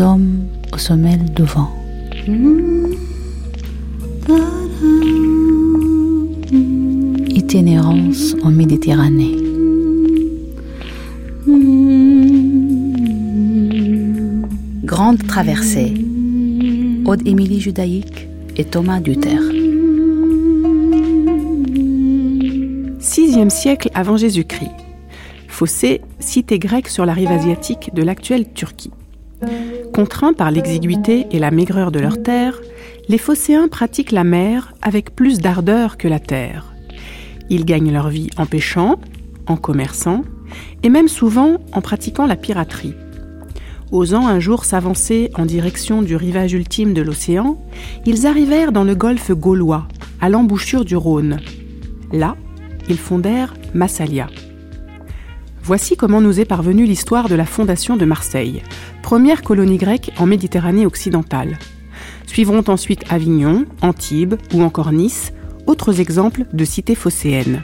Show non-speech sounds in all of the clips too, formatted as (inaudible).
hommes aux semelles de vent. Itinérance en Méditerranée. Grande traversée. Aude Émilie Judaïque et Thomas Duterre. 6e siècle avant Jésus-Christ. Fossé, cité grecque sur la rive asiatique de l'actuelle Turquie. Contraints par l'exiguïté et la maigreur de leurs terres, les Phocéens pratiquent la mer avec plus d'ardeur que la terre. Ils gagnent leur vie en pêchant, en commerçant, et même souvent en pratiquant la piraterie. Osant un jour s'avancer en direction du rivage ultime de l'océan, ils arrivèrent dans le golfe gaulois, à l'embouchure du Rhône. Là, ils fondèrent Massalia. Voici comment nous est parvenue l'histoire de la fondation de Marseille, première colonie grecque en Méditerranée occidentale. Suivront ensuite Avignon, Antibes ou encore Nice, autres exemples de cités phocéennes.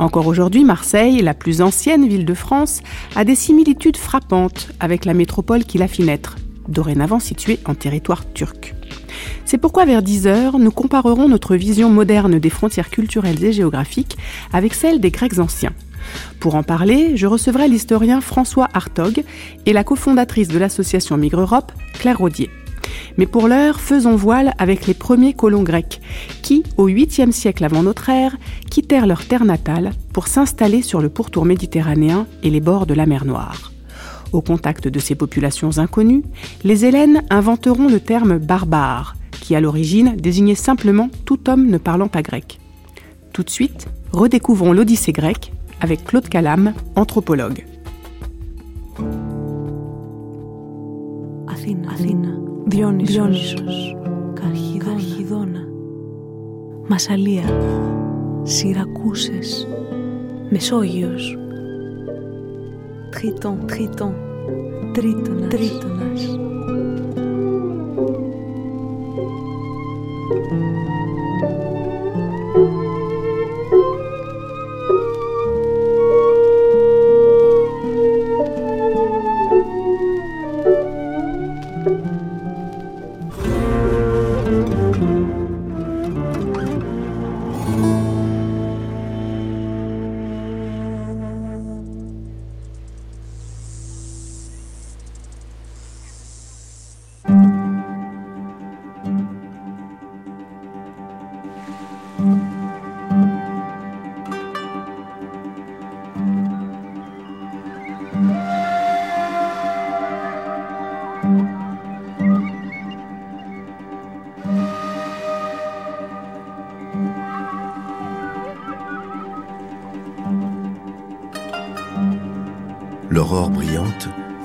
Encore aujourd'hui, Marseille, la plus ancienne ville de France, a des similitudes frappantes avec la métropole qui la fit naître, dorénavant située en territoire turc. C'est pourquoi vers 10 heures, nous comparerons notre vision moderne des frontières culturelles et géographiques avec celle des Grecs anciens. Pour en parler, je recevrai l'historien François Hartog et la cofondatrice de l'association Migre Europe, Claire Rodier. Mais pour l'heure, faisons voile avec les premiers colons grecs, qui, au 8e siècle avant notre ère, quittèrent leur terre natale pour s'installer sur le pourtour méditerranéen et les bords de la mer Noire. Au contact de ces populations inconnues, les Hélènes inventeront le terme barbare, qui à l'origine désignait simplement tout homme ne parlant pas grec. Tout de suite, redécouvrons l'Odyssée grecque avec Claude Calam, anthropologue. Αθήνα, Αθήνα, Διόνυσος, Διόνυσος. Καρχιδόνα, Καρχιδόνα, Μασαλία, Σιρακούσες, Μεσόγειος, Τρίτον, Τρίτον, Τρίτονας, Τρίτονας.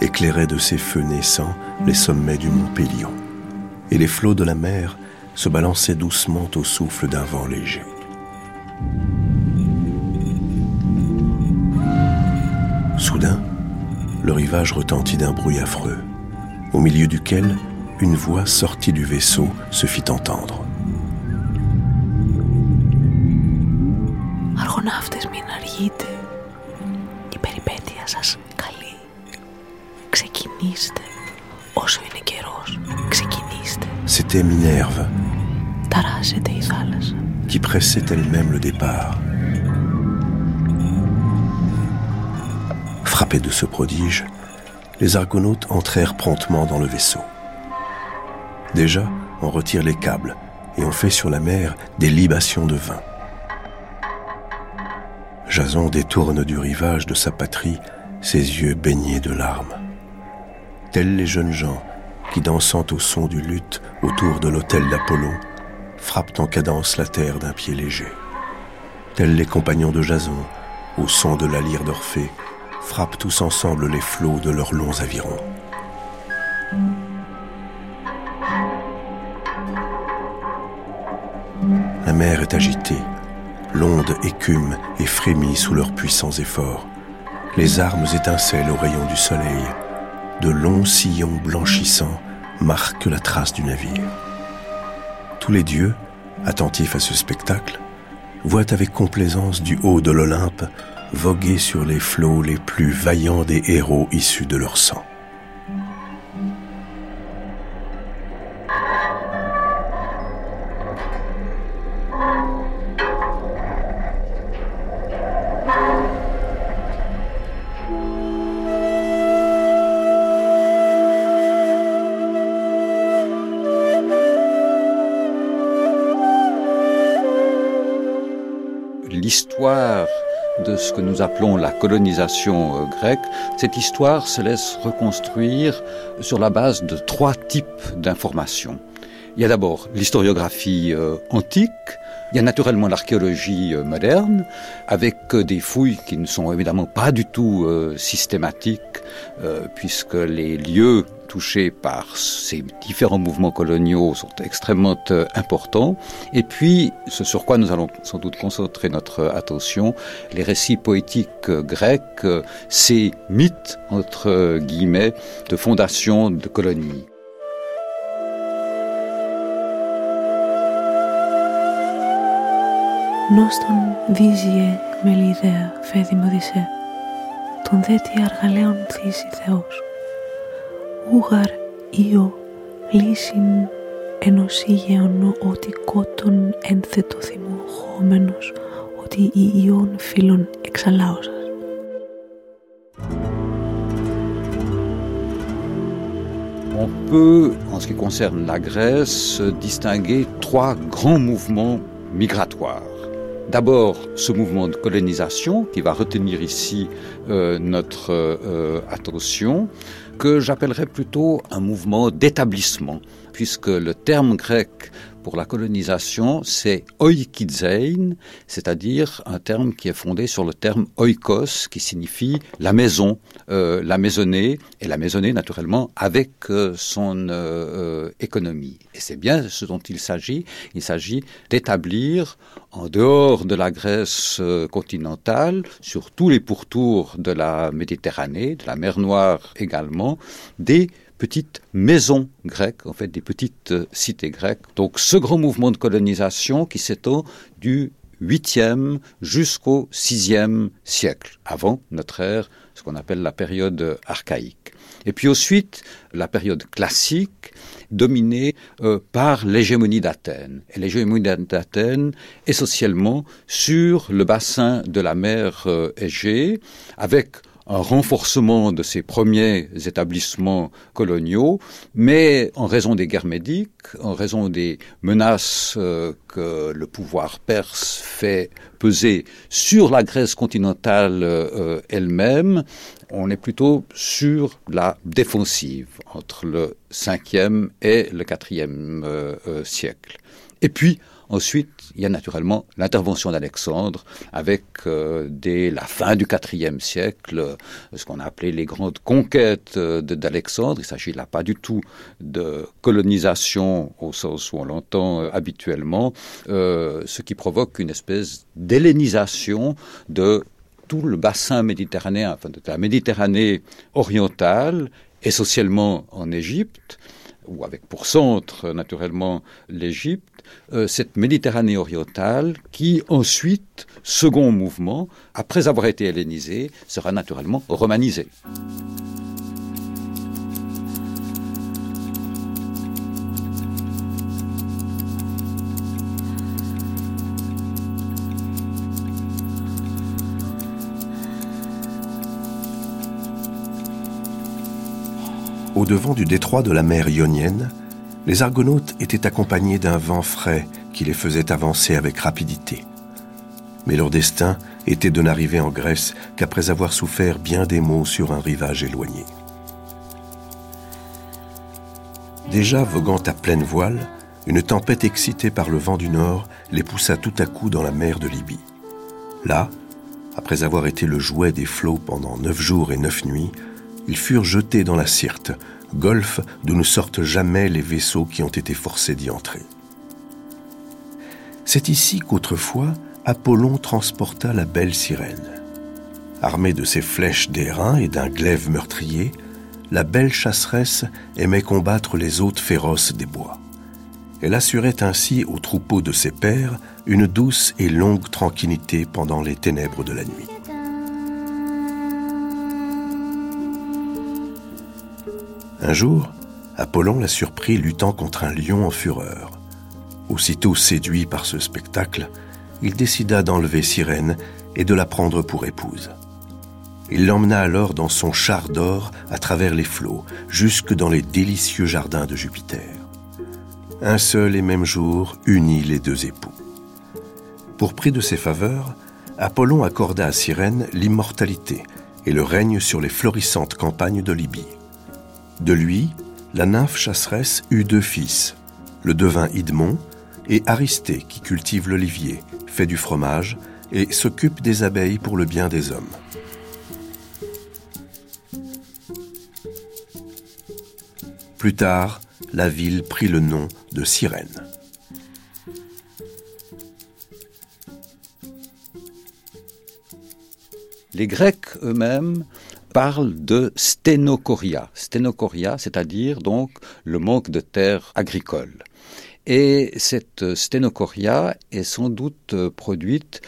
éclairait de ses feux naissants les sommets du mont Pélion, et les flots de la mer se balançaient doucement au souffle d'un vent léger. Soudain, le rivage retentit d'un bruit affreux, au milieu duquel une voix sortie du vaisseau se fit entendre. C'était Minerve. Qui pressait elle-même le départ. Frappés de ce prodige, les argonautes entrèrent promptement dans le vaisseau. Déjà, on retire les câbles et on fait sur la mer des libations de vin. Jason détourne du rivage de sa patrie ses yeux baignés de larmes. Tels les jeunes gens qui, dansant au son du luth autour de l'autel d'Apollon, frappent en cadence la terre d'un pied léger. Tels les compagnons de Jason, au son de la lyre d'Orphée, frappent tous ensemble les flots de leurs longs avirons. La mer est agitée, l'onde écume et frémit sous leurs puissants efforts. Les armes étincellent au rayon du soleil. De longs sillons blanchissants marquent la trace du navire. Tous les dieux, attentifs à ce spectacle, voient avec complaisance du haut de l'Olympe voguer sur les flots les plus vaillants des héros issus de leur sang. De ce que nous appelons la colonisation euh, grecque, cette histoire se laisse reconstruire sur la base de trois types d'informations. Il y a d'abord l'historiographie euh, antique, il y a naturellement l'archéologie euh, moderne, avec des fouilles qui ne sont évidemment pas du tout systématiques, puisque les lieux touchés par ces différents mouvements coloniaux sont extrêmement euh, importants. Et puis, ce sur quoi nous allons sans doute concentrer notre attention, les récits poétiques grecs, euh, ces mythes, entre guillemets, de fondation de colonies. Νόστον δίζιε μελιδέα φέδη Οδυσσέ, τον δέτη αργαλέων θύσει Θεός. ούγαρ io λύσιν ενός ήγεων ότι κότον ένθετο θυμό χώμενος ότι η ιών φίλων εξαλάωσας. On peut, en ce qui concerne la Grèce, distinguer trois grands mouvements migratoires. D'abord, ce mouvement de colonisation qui va retenir ici euh, notre euh, attention que j'appellerais plutôt un mouvement d'établissement, puisque le terme grec pour la colonisation, c'est oikizein, c'est-à-dire un terme qui est fondé sur le terme oikos, qui signifie la maison, euh, la maisonnée, et la maisonnée naturellement avec euh, son euh, économie. Et c'est bien ce dont il s'agit. Il s'agit d'établir en dehors de la Grèce continentale, sur tous les pourtours de la Méditerranée, de la mer Noire également, des petites maisons grecques, en fait des petites euh, cités grecques. Donc ce grand mouvement de colonisation qui s'étend du 8e jusqu'au 6e siècle, avant notre ère, ce qu'on appelle la période archaïque. Et puis ensuite, la période classique, dominée euh, par l'hégémonie d'Athènes. Et l'hégémonie d'Athènes, essentiellement sur le bassin de la mer euh, Égée, avec un renforcement de ces premiers établissements coloniaux, mais en raison des guerres médiques, en raison des menaces euh, que le pouvoir perse fait peser sur la Grèce continentale euh, elle-même, on est plutôt sur la défensive entre le 5e et le 4e euh, siècle. Et puis, Ensuite, il y a naturellement l'intervention d'Alexandre avec, euh, dès la fin du IVe siècle, ce qu'on a appelé les grandes conquêtes euh, d'Alexandre. Il s'agit là pas du tout de colonisation au sens où on l'entend euh, habituellement, ce qui provoque une espèce d'hellénisation de tout le bassin méditerranéen, enfin de la Méditerranée orientale, essentiellement en Égypte, ou avec pour centre naturellement l'Égypte, euh, cette Méditerranée orientale qui ensuite, second mouvement, après avoir été hellénisée, sera naturellement romanisée. Au devant du détroit de la mer Ionienne, les Argonautes étaient accompagnés d'un vent frais qui les faisait avancer avec rapidité. Mais leur destin était de n'arriver en Grèce qu'après avoir souffert bien des maux sur un rivage éloigné. Déjà voguant à pleine voile, une tempête excitée par le vent du nord les poussa tout à coup dans la mer de Libye. Là, après avoir été le jouet des flots pendant neuf jours et neuf nuits, ils furent jetés dans la Syrte, golfe d'où ne sortent jamais les vaisseaux qui ont été forcés d'y entrer. C'est ici qu'autrefois Apollon transporta la belle sirène. Armée de ses flèches d'airain et d'un glaive meurtrier, la belle chasseresse aimait combattre les hôtes féroces des bois. Elle assurait ainsi aux troupeaux de ses pères une douce et longue tranquillité pendant les ténèbres de la nuit. Un jour, Apollon la surprit luttant contre un lion en fureur. Aussitôt séduit par ce spectacle, il décida d'enlever Cyrène et de la prendre pour épouse. Il l'emmena alors dans son char d'or à travers les flots, jusque dans les délicieux jardins de Jupiter. Un seul et même jour unit les deux époux. Pour prix de ses faveurs, Apollon accorda à Cyrène l'immortalité et le règne sur les florissantes campagnes de Libye. De lui, la nymphe chasseresse eut deux fils, le devin Idmon et Aristée qui cultive l'olivier, fait du fromage et s'occupe des abeilles pour le bien des hommes. Plus tard, la ville prit le nom de Cyrène. Les Grecs eux-mêmes parlent de sténocoria. Sténocoria, c'est-à-dire donc le manque de terres agricoles. Et cette sténocoria est sans doute produite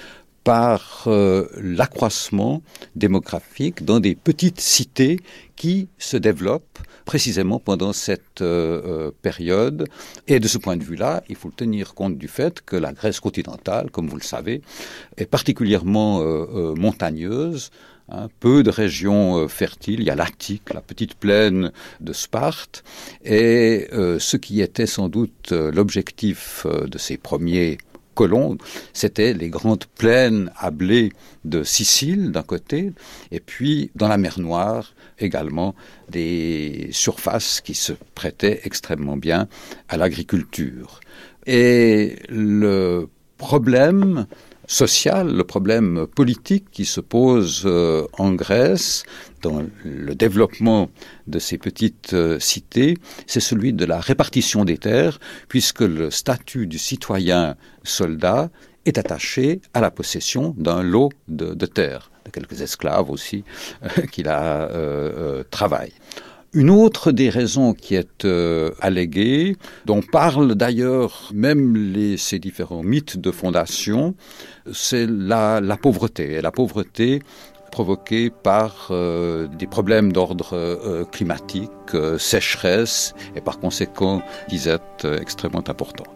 par euh, l'accroissement démographique dans des petites cités qui se développent précisément pendant cette euh, euh, période. Et de ce point de vue-là, il faut tenir compte du fait que la Grèce continentale, comme vous le savez, est particulièrement montagneuse. Hein, peu de régions fertiles. Il y a l'Attique, la petite plaine de Sparte. Et ce qui était sans doute l'objectif de ces premiers c'était les grandes plaines à blé de Sicile d'un côté, et puis dans la mer Noire également des surfaces qui se prêtaient extrêmement bien à l'agriculture. Et le problème social, le problème politique qui se pose euh, en Grèce dans le développement de ces petites euh, cités, c'est celui de la répartition des terres, puisque le statut du citoyen soldat est attaché à la possession d'un lot de, de terres, de quelques esclaves aussi euh, (laughs) qu'il a euh, travaillent. Une autre des raisons qui est alléguée, dont parlent d'ailleurs même les, ces différents mythes de fondation, c'est la, la pauvreté. Et la pauvreté provoquée par euh, des problèmes d'ordre euh, climatique, euh, sécheresse et par conséquent disette extrêmement importante.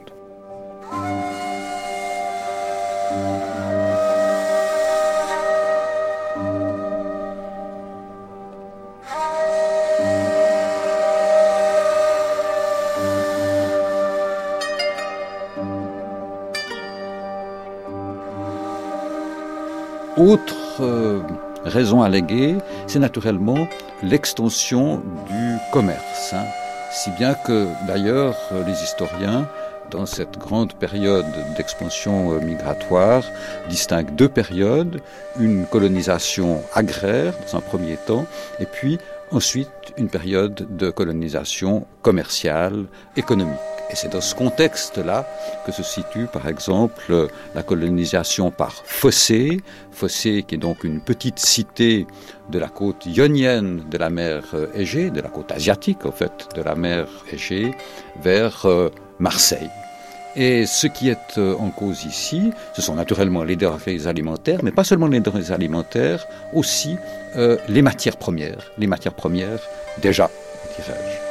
Autre raison alléguée, c'est naturellement l'extension du commerce. Hein. Si bien que d'ailleurs les historiens, dans cette grande période d'expansion euh, migratoire, distinguent deux périodes, une colonisation agraire dans un premier temps, et puis ensuite une période de colonisation commerciale, économique. Et c'est dans ce contexte-là que se situe par exemple la colonisation par Fossé, Fossé qui est donc une petite cité de la côte ionienne de la mer Égée, de la côte asiatique en fait de la mer Égée, vers euh, Marseille. Et ce qui est euh, en cause ici, ce sont naturellement les denrées alimentaires, mais pas seulement les denrées alimentaires, aussi euh, les matières premières. Les matières premières, déjà, dirais-je.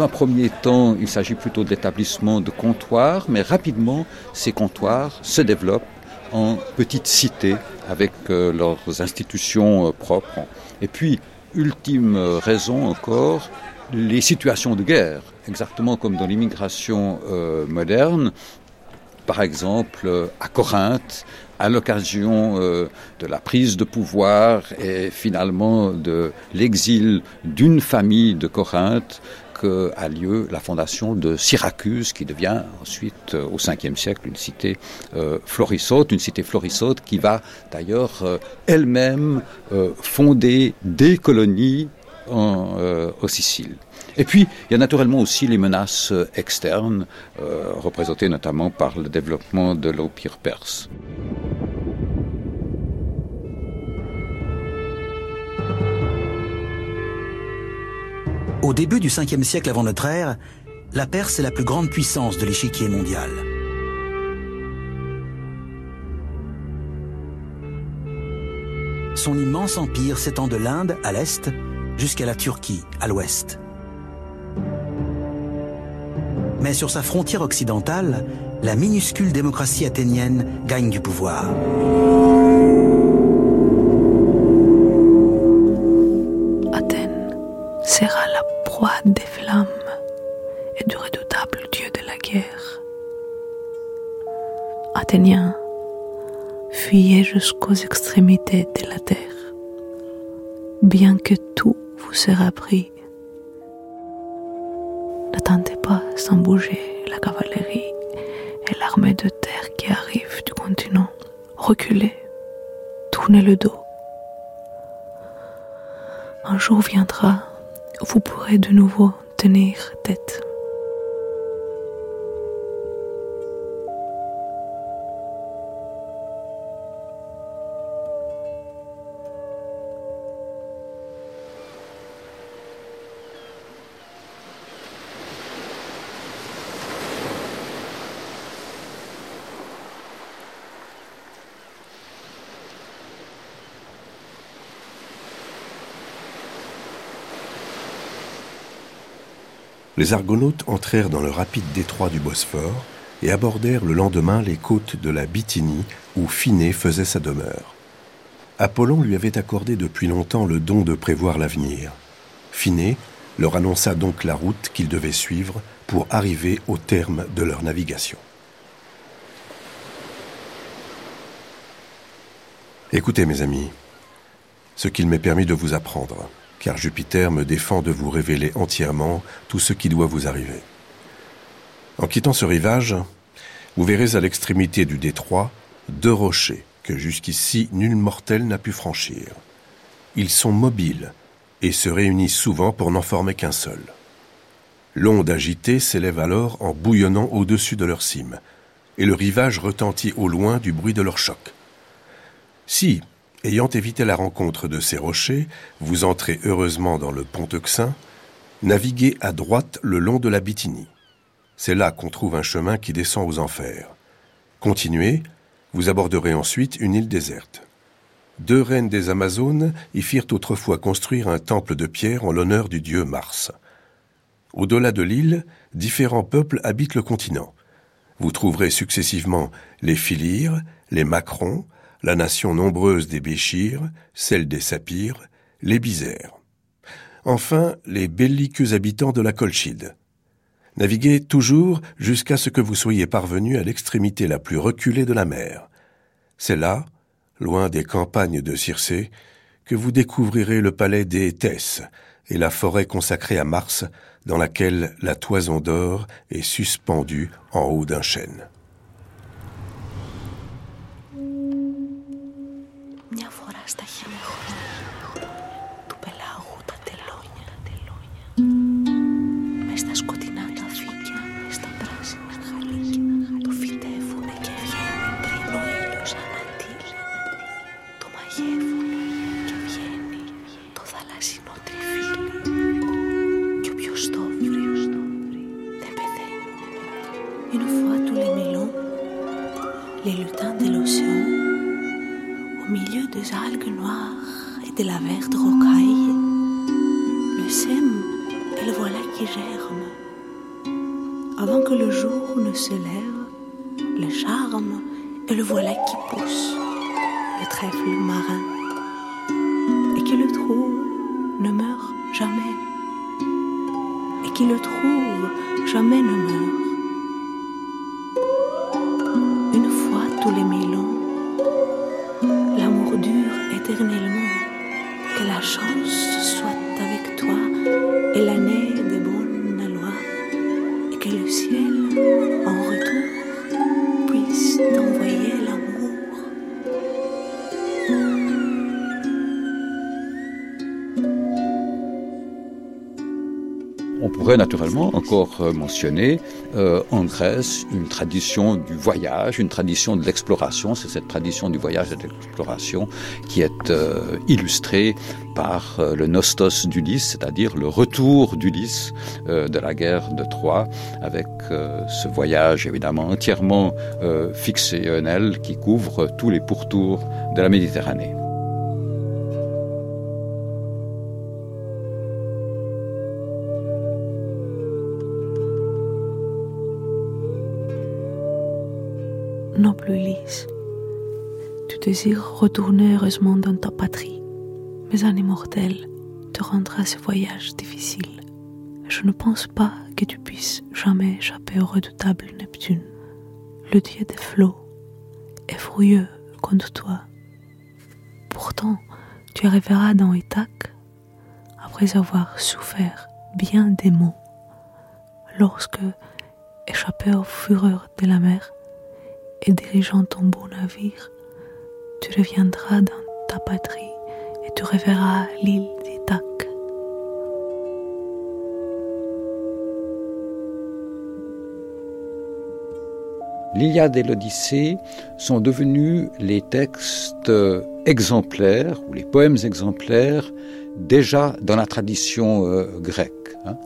Dans un premier temps, il s'agit plutôt d'établissements de comptoirs, mais rapidement, ces comptoirs se développent en petites cités avec euh, leurs institutions euh, propres. Et puis, ultime raison encore, les situations de guerre, exactement comme dans l'immigration euh, moderne. Par exemple, à Corinthe, à l'occasion de la prise de pouvoir et finalement de l'exil d'une famille de Corinthe, a lieu la fondation de Syracuse, qui devient ensuite, euh, au 5e siècle, une cité euh, florissante, une cité florissante qui va d'ailleurs euh, elle-même fonder des colonies en, aux Siciles. Et puis, il y a naturellement aussi les menaces externes, représentées notamment par le développement de l'Empire perse. Au début du 5e siècle avant notre ère, la Perse est la plus grande puissance de l'échiquier mondial. Son immense empire s'étend de l'Inde à l'est jusqu'à la Turquie à l'ouest. Mais sur sa frontière occidentale, la minuscule démocratie athénienne gagne du pouvoir. Athènes des flammes et du redoutable dieu de la guerre. Athéniens, fuyez jusqu'aux extrémités de la terre, bien que tout vous sera pris. N'attendez pas sans bouger la cavalerie et l'armée de terre qui arrive du continent. Reculez, tournez le dos. Un jour viendra vous pourrez de nouveau tenir tête. Les Argonautes entrèrent dans le rapide détroit du Bosphore et abordèrent le lendemain les côtes de la Bithynie où Phinée faisait sa demeure. Apollon lui avait accordé depuis longtemps le don de prévoir l'avenir. Phinée leur annonça donc la route qu'ils devaient suivre pour arriver au terme de leur navigation. Écoutez mes amis, ce qu'il m'est permis de vous apprendre car Jupiter me défend de vous révéler entièrement tout ce qui doit vous arriver. En quittant ce rivage, vous verrez à l'extrémité du détroit deux rochers que jusqu'ici nul mortel n'a pu franchir. Ils sont mobiles et se réunissent souvent pour n'en former qu'un seul. L'onde agitée s'élève alors en bouillonnant au-dessus de leur cime, et le rivage retentit au loin du bruit de leur choc. Si, Ayant évité la rencontre de ces rochers, vous entrez heureusement dans le pont Euxin, naviguez à droite le long de la Bithynie. C'est là qu'on trouve un chemin qui descend aux enfers. Continuez, vous aborderez ensuite une île déserte. Deux reines des Amazones y firent autrefois construire un temple de pierre en l'honneur du dieu Mars. Au-delà de l'île, différents peuples habitent le continent. Vous trouverez successivement les Philires, les Macrons, la nation nombreuse des Béchirs, celle des Sapirs, les Bizères. Enfin, les belliqueux habitants de la Colchide. Naviguez toujours jusqu'à ce que vous soyez parvenu à l'extrémité la plus reculée de la mer. C'est là, loin des campagnes de Circé, que vous découvrirez le palais des Thèses et la forêt consacrée à Mars, dans laquelle la toison d'or est suspendue en haut d'un chêne. Hasta. Des algues noires et de la verte rocaille, le sème et le voilà qui germe. Avant que le jour ne se lève, le charme et le voilà qui pousse, le trèfle marin, et qui le trouve ne meurt jamais, et qui le trouve jamais ne meurt. Pourrait naturellement encore euh, mentionner euh, en Grèce une tradition du voyage, une tradition de l'exploration. C'est cette tradition du voyage et de l'exploration qui est euh, illustrée par euh, le Nostos d'Ulysse, c'est-à-dire le retour d'Ulysse euh, de la guerre de Troie, avec ce voyage évidemment entièrement euh, fictionnel qui couvre tous les pourtours de la Méditerranée. Noble Ulysse, tu désires retourner heureusement dans ta patrie, mais un immortel te rendra ce voyage difficile. Je ne pense pas que tu puisses jamais échapper au redoutable Neptune, le dieu des flots, est contre toi. Pourtant, tu arriveras dans Ithaque après avoir souffert bien des maux, lorsque, échappé aux fureurs de la mer et dirigeant ton beau navire, tu reviendras dans ta patrie et tu reverras l'île d'Ithaque. L'Iliade et l'Odyssée sont devenus les textes exemplaires ou les poèmes exemplaires déjà dans la tradition euh, grecque. hein.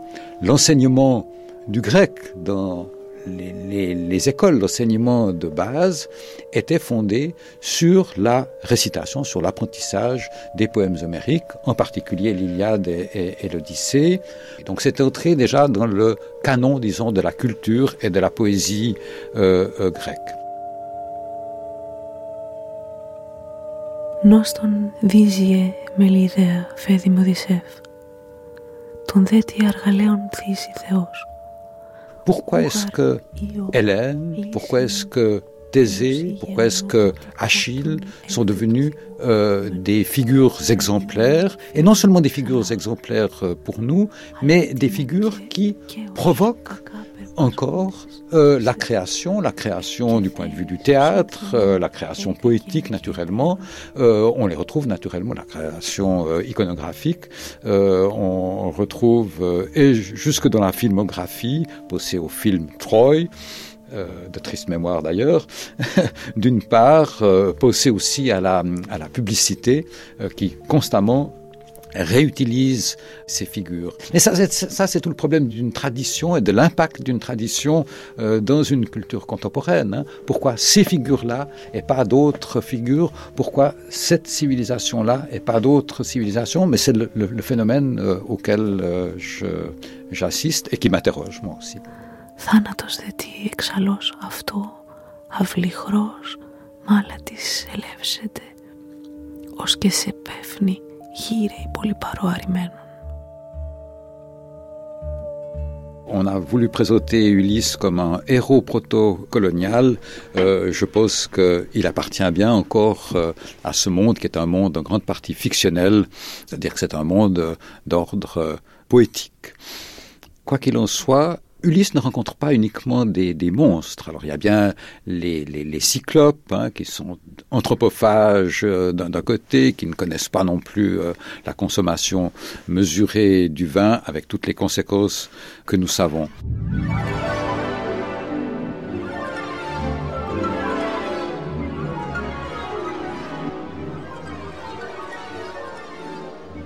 L'enseignement du grec dans les, les- les écoles d'enseignement de base était fondé sur la récitation, sur l'apprentissage des poèmes homériques, en particulier l'Iliade et, et- et l'Odyssée. Et Donc c'est entré déjà dans le canon, disons, de la culture et de la poésie euh, euh, grecque. Νος τον δίζιε μελιδέα φέδι μου Οδυσσεύ, τον δε τι αργαλέον θύσει Θεός. Pourquoi est-ce que Hélène, pourquoi est-ce que Thésée, pourquoi est-ce que Achille sont devenus euh, des figures exemplaires, et non seulement des figures exemplaires euh, pour nous, mais des figures qui provoquent encore euh, la création, la création du point de vue du théâtre, euh, la création poétique naturellement. Euh, on les retrouve naturellement, la création iconographique. On retrouve, et jusque dans la filmographie, pensez au film Troy, de triste mémoire d'ailleurs, (laughs) d'une part, euh, pensez aussi à la, à la publicité qui constamment réutilise ces figures. Et ça, c'est, ça, c'est tout le problème d'une tradition et de l'impact d'une tradition euh, dans une culture contemporaine. hein. Pourquoi ces figures-là et pas d'autres figures Pourquoi cette civilisation-là et pas d'autres civilisations Mais c'est le, le- le phénomène euh, auquel euh, je- j'assiste et qui m'interroge moi aussi. Θάνατος δε τι εξαλώς αυτό, αυλιχρός, μάλα της ελεύσεται, ως και σε πέφνει γύρε πολύ παροαρημένον. On a voulu présenter Ulysse comme un héros proto-colonial. Euh, je pense qu'il appartient bien encore euh, à ce monde qui est un monde en grande partie fictionnel, c'est-à-dire que c'est un monde euh, d'ordre euh, poétique. Quoi qu'il en soit, Ulysse ne rencontre pas uniquement des, monstres. Alors il y a bien les, cyclopes hein, qui sont anthropophages euh, d'un d'un côté, qui ne connaissent pas non plus euh, la consommation mesurée du vin avec toutes les conséquences que nous savons.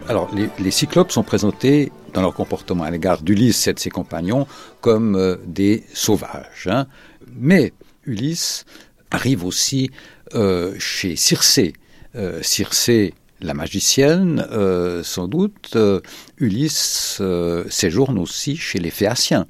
Alors, les, cyclopes sont présentés dans leur comportement à l'égard d'Ulysse et de ses compagnons comme euh, des sauvages. hein. Mais Ulysse arrive aussi euh, chez Circé. Euh, Circé, la magicienne, sans doute, Ulysse séjourne aussi chez les Phéaciens.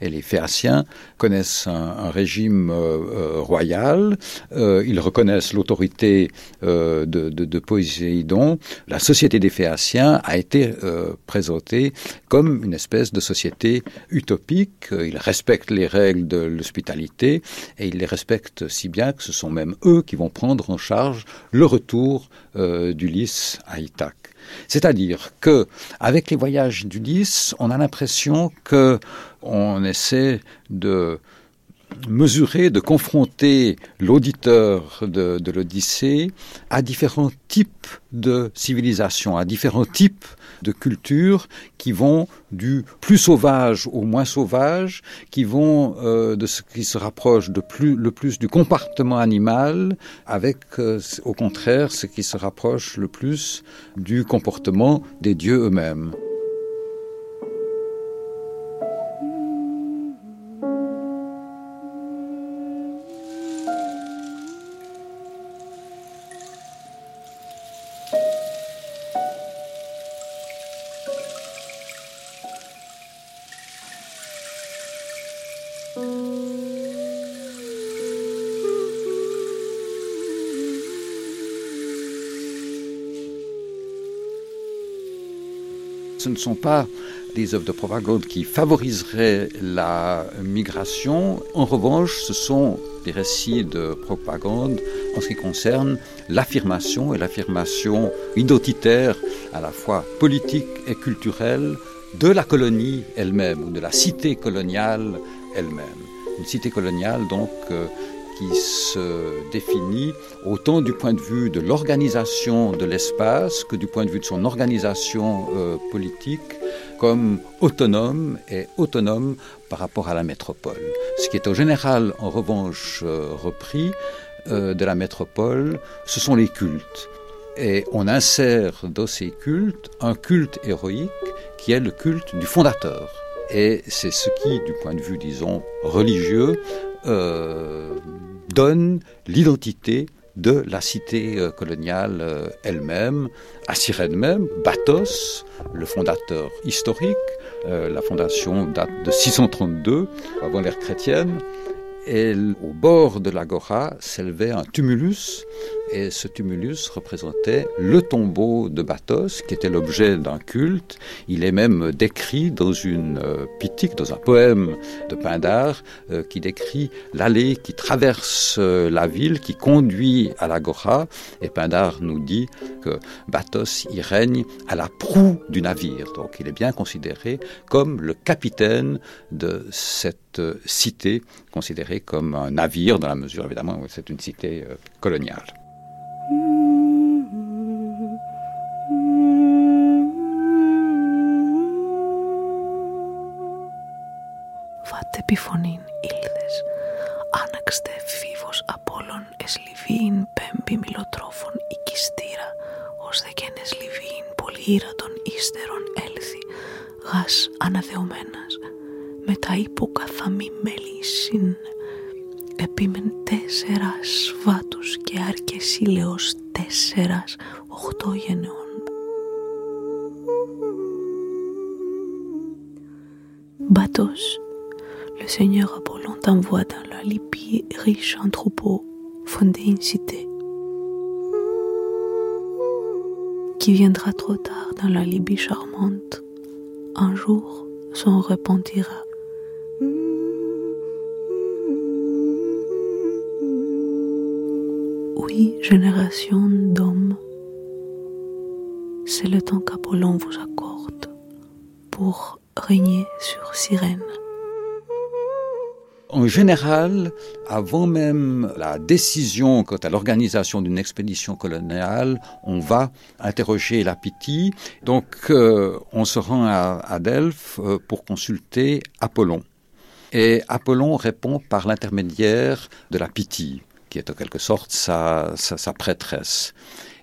Et les Phéaciens connaissent un, régime euh, euh, royal, euh, ils reconnaissent l'autorité euh, de, de, de Poséidon. La société des Phéaciens a été euh, présentée comme une espèce de société utopique. Ils respectent les règles de l'hospitalité et ils les respectent si bien que ce sont même eux qui vont prendre en charge le retour euh, d'Ulysse à Ithaque. C'est-à-dire que, avec les voyages d'Ulysse, on a l'impression que on essaie de mesurer, de confronter l'auditeur de, l'Odyssée à différents types de civilisations, à différents types de cultures qui vont du plus sauvage au moins sauvage, qui vont euh, de ce qui se rapproche de plus, le plus du comportement animal, avec euh, au contraire ce qui se rapproche le plus du comportement des dieux eux-mêmes. Ne sont pas des œuvres de propagande qui favoriseraient la migration. En revanche, ce sont des récits de propagande en ce qui concerne l'affirmation et l'affirmation identitaire à la fois politique et culturelle de la colonie elle-même ou de la cité coloniale elle-même. Une cité coloniale donc euh, qui se définit autant du point de vue de l'organisation de l'espace que du point de vue de son organisation euh, politique comme autonome et autonome par rapport à la métropole. Ce qui est en général, en revanche, euh, repris euh, de la métropole, ce sont les cultes. Et on insère dans ces cultes un culte héroïque qui est le culte du fondateur. Et c'est ce qui, du point de vue, disons, religieux, donne l'identité de la cité euh, coloniale euh, elle-même, à Cyrène même, Bathos, le fondateur historique, euh, la fondation date de 632 avant l'ère chrétienne, et au bord de l'agora s'élevait un tumulus, et ce tumulus représentait le tombeau de Bathos, qui était l'objet d'un culte. Il est même décrit dans une euh, pitique, dans un poème de Pindare, euh, qui décrit l'allée qui traverse euh, la ville, qui conduit à l'agora, et Pindare nous dit que Bathos y règne à la proue du navire. Donc il est bien considéré comme le capitaine de cette cité, considérée comme un navire, dans la mesure évidemment où c'est une cité coloniale. Βάτε επιφωνήν ήλδες, άναξτε φίβος Απόλλων εσλιβήν πέμπι μιλοτρόφων οικιστήρα, ως δεκένες λιβήν πολυήρα των ύστερων έλθει, γας αναδεωμένας, με τα υποκαθαμή μελίσιν, επίμεν τέσσερας βάτους και αρκεσίλεως τέσσερας οχτώ γενεών. Bathos, le seigneur Apollon t'envoie dans la Libye riche en troupeaux fonder une cité qui viendra trop tard dans la Libye charmante. Un jour s'en repentira. Oui, génération d'hommes, c'est le temps qu'Apollon vous accorde pour régner sur Cyrène. En général, avant même la décision quant à l'organisation d'une expédition coloniale, on va interroger la Pythie. Donc, euh, on se rend à, à Delphes euh, pour consulter Apollon. Et Apollon répond par l'intermédiaire de la Pythie, qui est en quelque sorte sa, sa, prêtresse.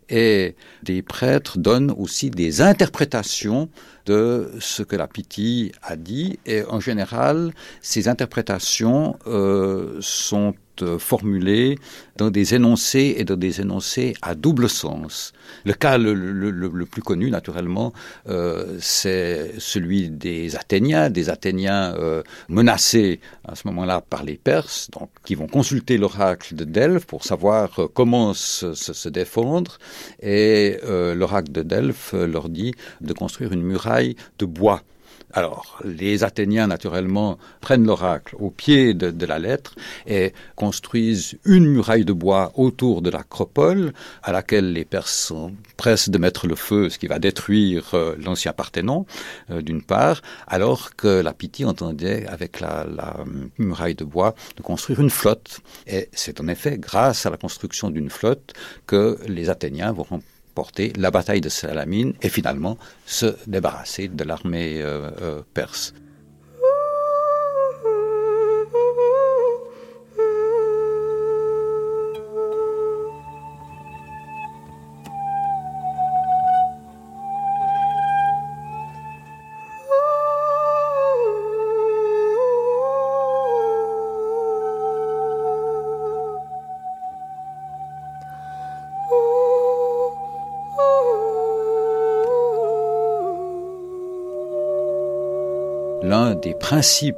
Et des prêtres donnent aussi des interprétations de ce que la Pythie a dit. Et en général, ces interprétations euh, sont formulées dans des énoncés et dans des énoncés à double sens. Le cas le, plus connu, naturellement, euh, c'est celui des Athéniens, des Athéniens euh, menacés à ce moment-là par les Perses, qui vont consulter l'oracle de Delphes pour savoir euh, comment se, défendre. Et l'oracle de Delphes leur dit de construire une muraille de bois. Alors, les Athéniens, naturellement, prennent l'oracle au pied de, la lettre et construisent une muraille de bois autour de l'acropole, à laquelle les Perses pressent de mettre le feu, ce qui va détruire euh, l'ancien Parthénon, euh, d'une part, alors que la Pythie entendait, avec la, muraille de bois, de construire une flotte. Et c'est en effet grâce à la construction d'une flotte que les Athéniens vont la bataille de Salamine et finalement se débarrasser de l'armée euh, euh, perse. Principes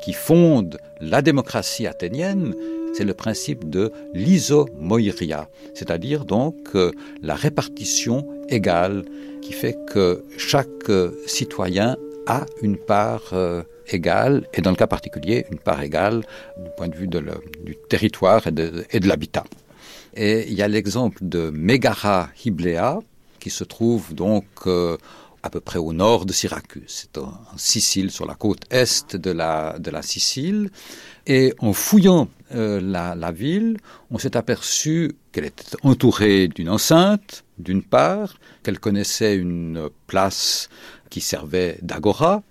qui fondent la démocratie athénienne, c'est le principe de l'isomoiria, c'est-à-dire donc euh, la répartition égale qui fait que chaque euh, citoyen a une part euh, égale, et dans le cas particulier, une part égale du point de vue du territoire et de, l'habitat. Et il y a l'exemple de Megara Hiblea, qui se trouve donc à peu près au nord de Syracuse. C'est en, Sicile, sur la côte est de la, Sicile. Et en fouillant euh, la, la, ville, on s'est aperçu qu'elle était entourée d'une enceinte, d'une part, qu'elle connaissait une place qui servait d'agora.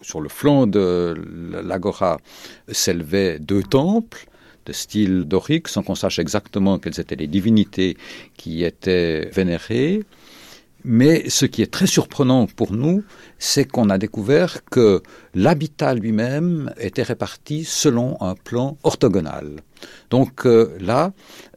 Sur le flanc de l'agora s'élevaient deux temples de style dorique, sans qu'on sache exactement quelles étaient les divinités qui y étaient vénérées. Mais ce qui est très surprenant pour nous, c'est qu'on a découvert que l'habitat lui-même était réparti selon un plan orthogonal. Donc euh, là,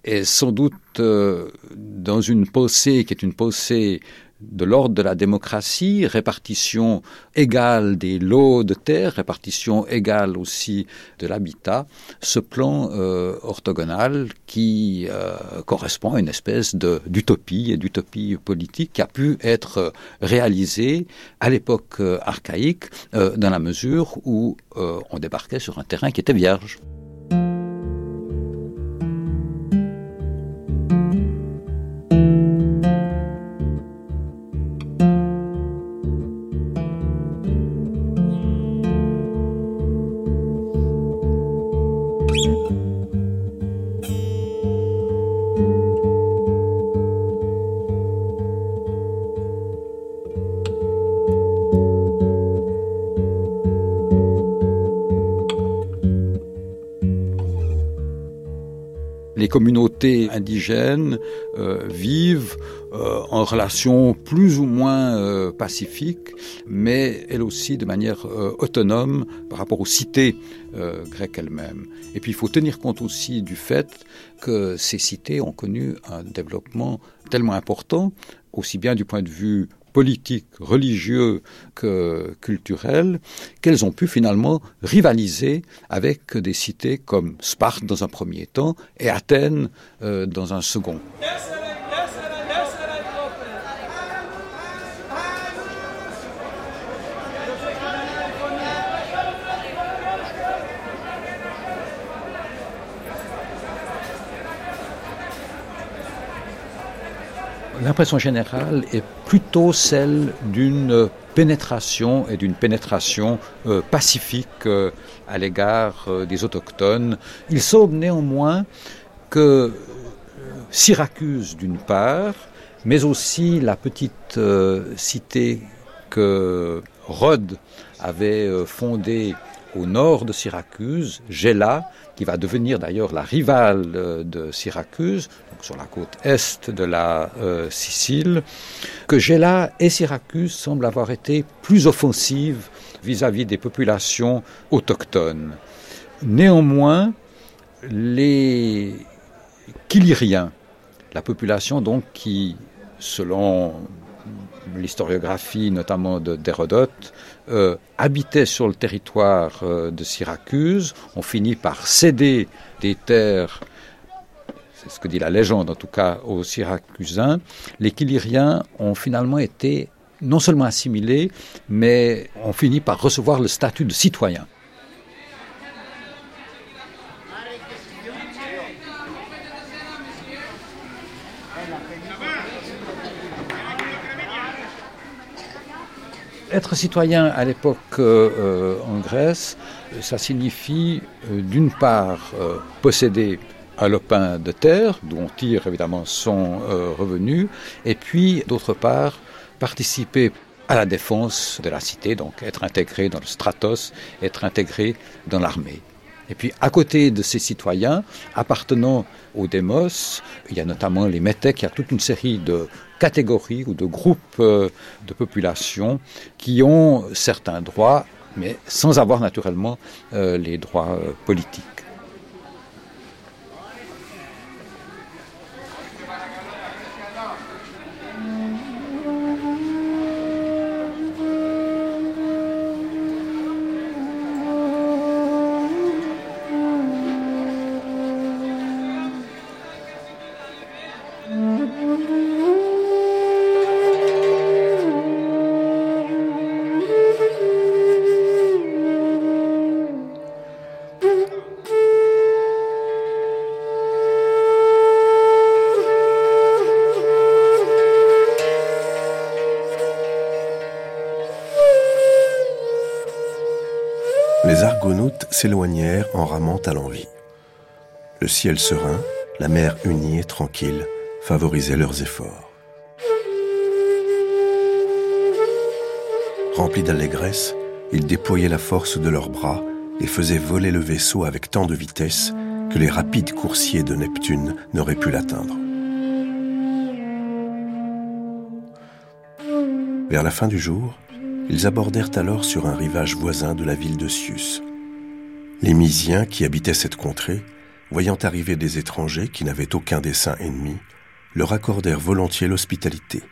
et sans doute euh, dans une pensée qui est une pensée de l'ordre de la démocratie, répartition égale des lots de terre, répartition égale aussi de l'habitat, ce plan euh, orthogonal qui euh, correspond à une espèce d'utopie et d'utopie politique qui a pu être réalisée à l'époque euh, archaïque dans la mesure où on débarquait sur un terrain qui était vierge. Communautés indigènes euh, vivent euh, en relation plus ou moins euh, pacifique, mais elles aussi de manière euh, autonome par rapport aux cités grecques elles-mêmes. Et puis il faut tenir compte aussi du fait que ces cités ont connu un développement tellement important, aussi bien du point de vue politique, religieux que culturel, qu'elles ont pu finalement rivaliser avec des cités comme Sparte dans un premier temps et Athènes euh, dans un second. L'impression générale est plutôt celle d'une pénétration et d'une pénétration euh, pacifique euh, à l'égard euh, des autochtones. Il semble néanmoins que Syracuse d'une part, mais aussi la petite cité que Rhodes avait fondée au nord de Syracuse, Gela, qui va devenir d'ailleurs la rivale de Syracuse, sur la côte est de la euh, Sicile, que Gela et Syracuse semblent avoir été plus offensives vis-à-vis -vis des populations autochtones. Néanmoins, les Kiliriens, la population donc qui, selon l'historiographie notamment d'Hérodote, euh, habitait sur le territoire euh, de Syracuse, ont fini par céder des terres, c'est ce que dit la légende en tout cas, aux Syracusains. Les Kiliriens ont finalement été non seulement assimilés, mais ont fini par recevoir le statut de citoyens. Être citoyen à l'époque euh, en Grèce, ça signifie euh, d'une part euh, posséder un lopin de terre, dont on tire évidemment son euh, revenu, et puis d'autre part participer à la défense de la cité, donc être intégré dans le stratos, être intégré dans l'armée. Et puis à côté de ces citoyens appartenant au démos, il y a notamment les métèques, il y a toute une série de catégories ou de groupes euh, de population qui ont certains droits, mais sans avoir naturellement euh, les droits politiques. S'éloignèrent en ramant à l'envie. Le ciel serein, la mer unie et tranquille favorisaient leurs efforts. Remplis d'allégresse, ils déployaient la force de leurs bras et faisaient voler le vaisseau avec tant de vitesse que les rapides coursiers de Neptune n'auraient pu l'atteindre. Vers la fin du jour, ils abordèrent alors sur un rivage voisin de la ville de Sius. Les Mysiens qui habitaient cette contrée, voyant arriver des étrangers qui n'avaient aucun dessein ennemi, leur accordèrent volontiers l'hospitalité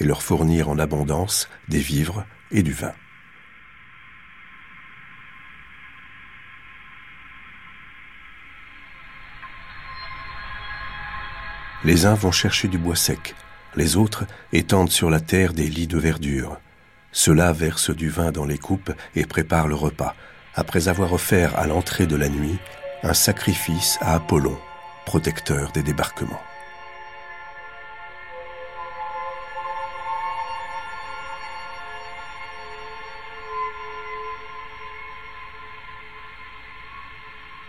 et leur fournirent en abondance des vivres et du vin. Les uns vont chercher du bois sec, les autres étendent sur la terre des lits de verdure. Ceux-là versent du vin dans les coupes et préparent le repas, après avoir offert à l'entrée de la nuit un sacrifice à Apollon, protecteur des débarquements.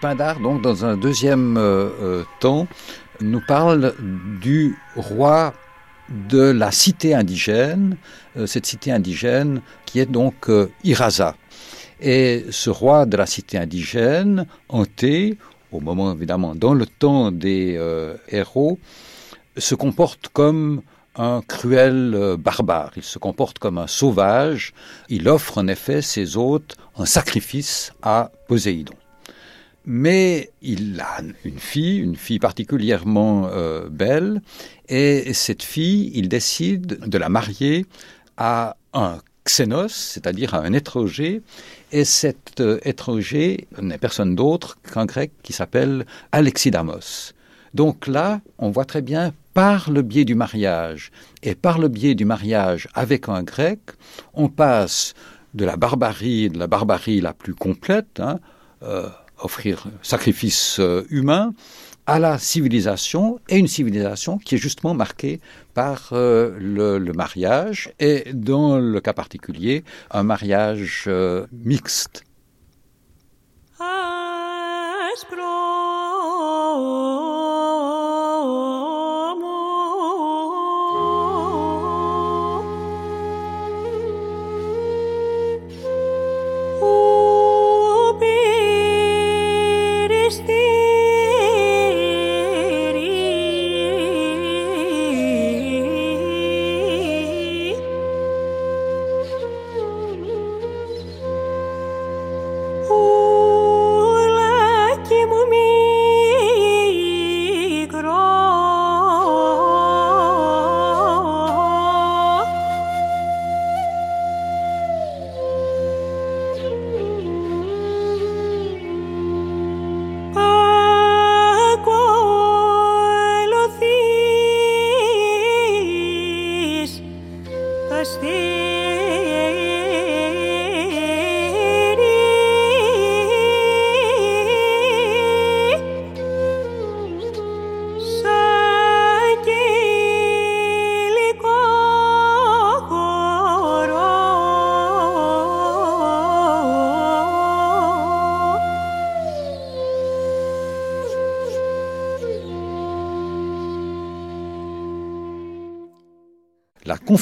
Pindar, donc, dans un deuxième euh, euh, temps, nous parle du roi de la cité indigène, euh, cette cité indigène qui est donc euh, Irasa. Et ce roi de la cité indigène, hanté, au moment évidemment, dans le temps des euh, héros, se comporte comme un cruel euh, barbare, il se comporte comme un sauvage, il offre en effet ses hôtes un sacrifice à Poséidon. Mais il a une fille, une fille particulièrement euh, belle, et cette fille, il décide de la marier à un xénos, c'est-à-dire à un étranger, et cet euh, étranger n'est personne d'autre qu'un grec qui s'appelle Alexidamos. Donc là, on voit très bien, par le biais du mariage, et par le biais du mariage avec un grec, on passe de la barbarie, de la barbarie la plus complète, hein, euh, offrir sacrifice euh, humain à la civilisation et une civilisation qui est justement marquée par euh, le, mariage et dans le cas particulier un mariage euh, mixte.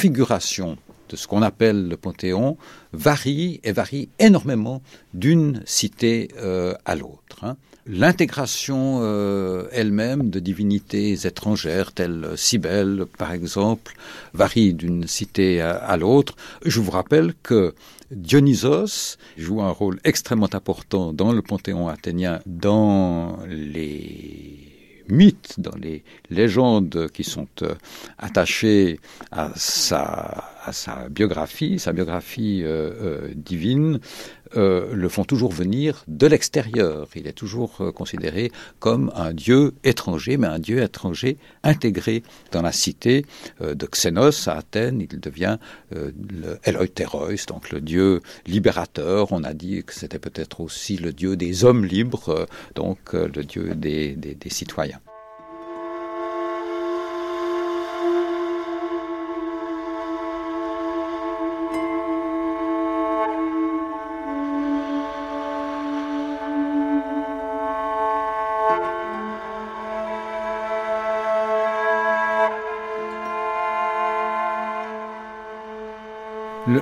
Configuration de ce qu'on appelle le Panthéon varie et varie énormément d'une cité euh, à l'autre. Hein. L'intégration euh, elle-même de divinités étrangères, telles Cybèle par exemple, varie d'une cité à, à l'autre. Je vous rappelle que Dionysos joue un rôle extrêmement important dans le Panthéon athénien, dans les mythes, dans les légendes qui sont euh, attachées à sa, à sa biographie, sa biographie euh, euh, divine, euh, le font toujours venir de l'extérieur. Il est toujours euh, considéré comme un dieu étranger, mais un dieu étranger intégré dans la cité euh, de Xénos à Athènes. Il devient le Eleutheros, donc le dieu libérateur. On a dit que c'était peut-être aussi le dieu des hommes libres, donc le dieu des, des, des citoyens.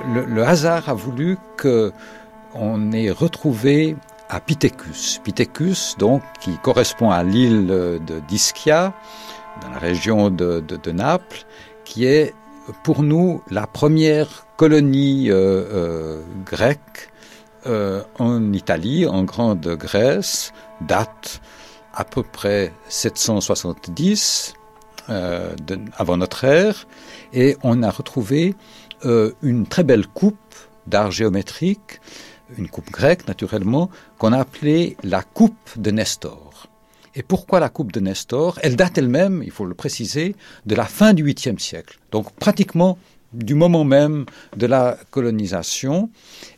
Le, hasard a voulu que on ait retrouvé à Pithecus. Pithecus, donc, qui correspond à l'île de d'Ischia, dans la région de, Naples, qui est pour nous la première colonie euh, euh, grecque euh, en Italie, en Grande Grèce, date à peu près 770 euh, de, avant notre ère, et on a retrouvé euh, une très belle coupe d'art géométrique, une coupe grecque naturellement, qu'on a appelée la coupe de Nestor. Et pourquoi la coupe de Nestor? Elle date elle-même, il faut le préciser, de la fin du 8e siècle, donc pratiquement du moment même de la colonisation,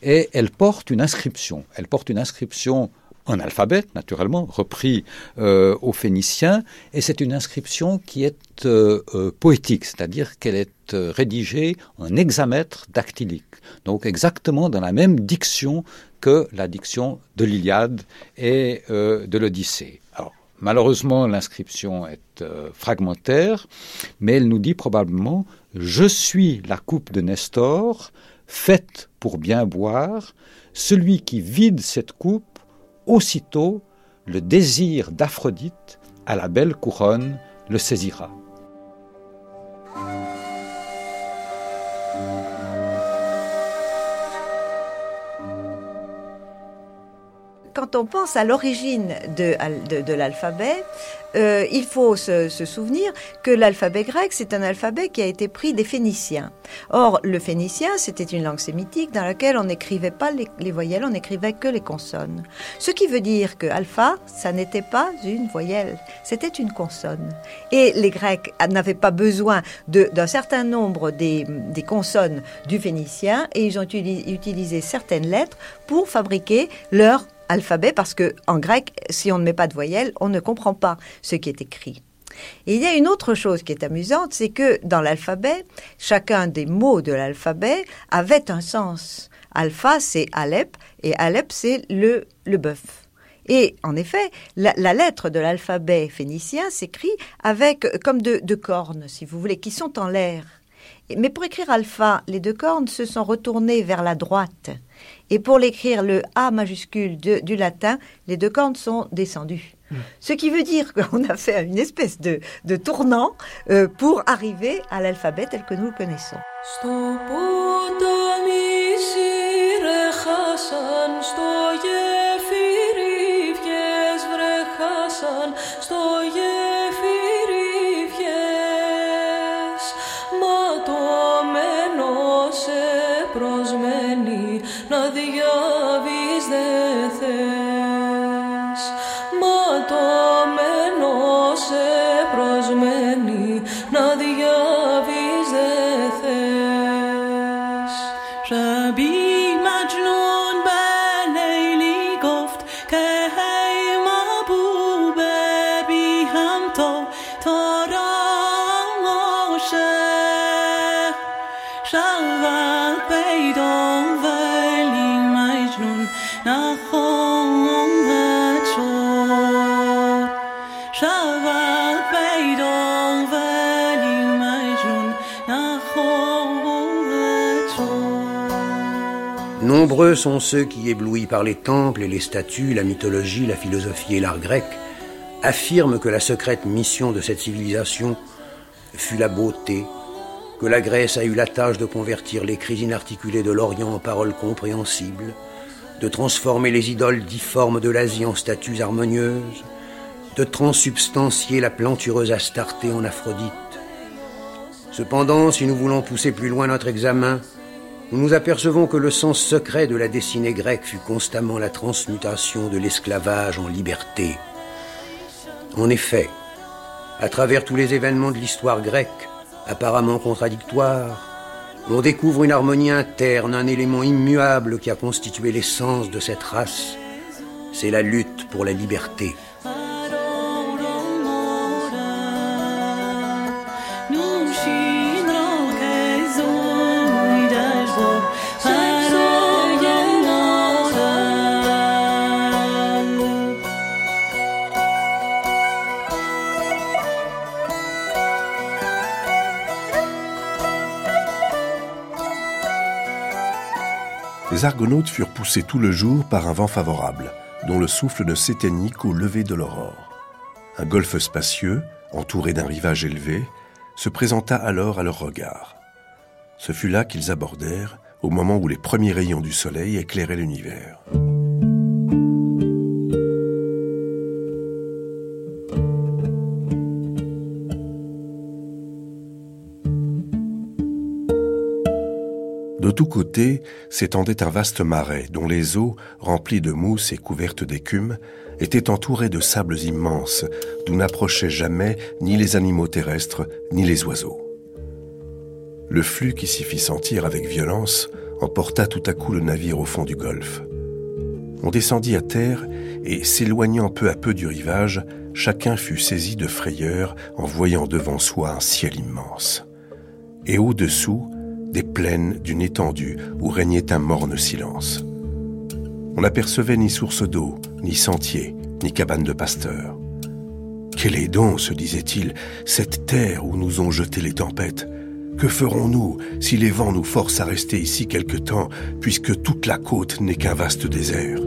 et elle porte une inscription. Elle porte une inscription en alphabet, naturellement, repris euh, au phénicien, et c'est une inscription qui est euh, euh, poétique, c'est-à-dire qu'elle est euh, rédigée en hexamètre dactylique, donc exactement dans la même diction que la diction de l'Iliade et euh, de l'Odyssée. Malheureusement, l'inscription est euh, fragmentaire, mais elle nous dit probablement Je suis la coupe de Nestor, faite pour bien boire, celui qui vide cette coupe aussitôt le désir d'Aphrodite à la belle couronne le saisira. Quand on pense à l'origine de, de, l'alphabet, euh, il faut se, souvenir que l'alphabet grec, c'est un alphabet qui a été pris des Phéniciens. Or, le phénicien, c'était une langue sémitique dans laquelle on n'écrivait pas les, les, voyelles, on n'écrivait que les consonnes. Ce qui veut dire que alpha, ça n'était pas une voyelle, c'était une consonne. Et les Grecs n'avaient pas besoin d'un certain nombre des, des, consonnes du phénicien et ils ont utilisé certaines lettres pour fabriquer leur alphabet parce que en grec, si on ne met pas de voyelles, on ne comprend pas ce qui est écrit. Et il y a une autre chose qui est amusante, c'est que dans l'alphabet, chacun des mots de l'alphabet avait un sens. Alpha, c'est Alep, et Alep, c'est le, le bœuf. Et en effet, la, lettre de l'alphabet phénicien s'écrit avec comme de, de cornes, si vous voulez, qui sont en l'air. Mais pour écrire alpha, les deux cornes se sont retournées vers la droite. Et pour l'écrire le A majuscule de, du latin, les deux cornes sont descendues. Mmh. Ce qui veut dire (laughs) qu'on a fait une espèce de, de tournant euh, pour arriver à l'alphabet tel que nous le connaissons. να διάβεις δε Nombreux sont ceux qui, éblouis par les temples et les statues, la mythologie, la philosophie et l'art grec, affirment que la secrète mission de cette civilisation fut la beauté, que la Grèce a eu la tâche de convertir les cris inarticulés de l'Orient en paroles compréhensibles, de transformer les idoles difformes de l'Asie en statues harmonieuses, de transsubstancier la plantureuse Astarté en Aphrodite. Cependant, si nous voulons pousser plus loin notre examen, nous nous apercevons que le sens secret de la dessinée grecque fut constamment la transmutation de l'esclavage en liberté. En effet, à travers tous les événements de l'histoire grecque, apparemment contradictoires, on découvre une harmonie interne, un élément immuable qui a constitué l'essence de cette race. C'est la lutte pour la liberté. Les Argonautes furent poussés tout le jour par un vent favorable, dont le souffle ne s'éteignit qu'au lever de l'aurore. Un golfe spacieux, entouré d'un rivage élevé, se présenta alors à leur regard. Ce fut là qu'ils abordèrent, au moment où les premiers rayons du soleil éclairaient l'univers. Tous côtés s'étendait un vaste marais dont les eaux, remplies de mousse et couvertes d'écume, étaient entourées de sables immenses d'où n'approchaient jamais ni les animaux terrestres ni les oiseaux. Le flux qui s'y fit sentir avec violence emporta tout à coup le navire au fond du golfe. On descendit à terre et, s'éloignant peu à peu du rivage, chacun fut saisi de frayeur en voyant devant soi un ciel immense. Et au-dessous, des plaines d'une étendue où régnait un morne silence. On n'apercevait ni source d'eau, ni sentier, ni cabane de pasteur. Quelle est donc, se disait-il, cette terre où nous ont jeté les tempêtes? Que ferons-nous si les vents nous forcent à rester ici quelque temps, puisque toute la côte n'est qu'un vaste désert?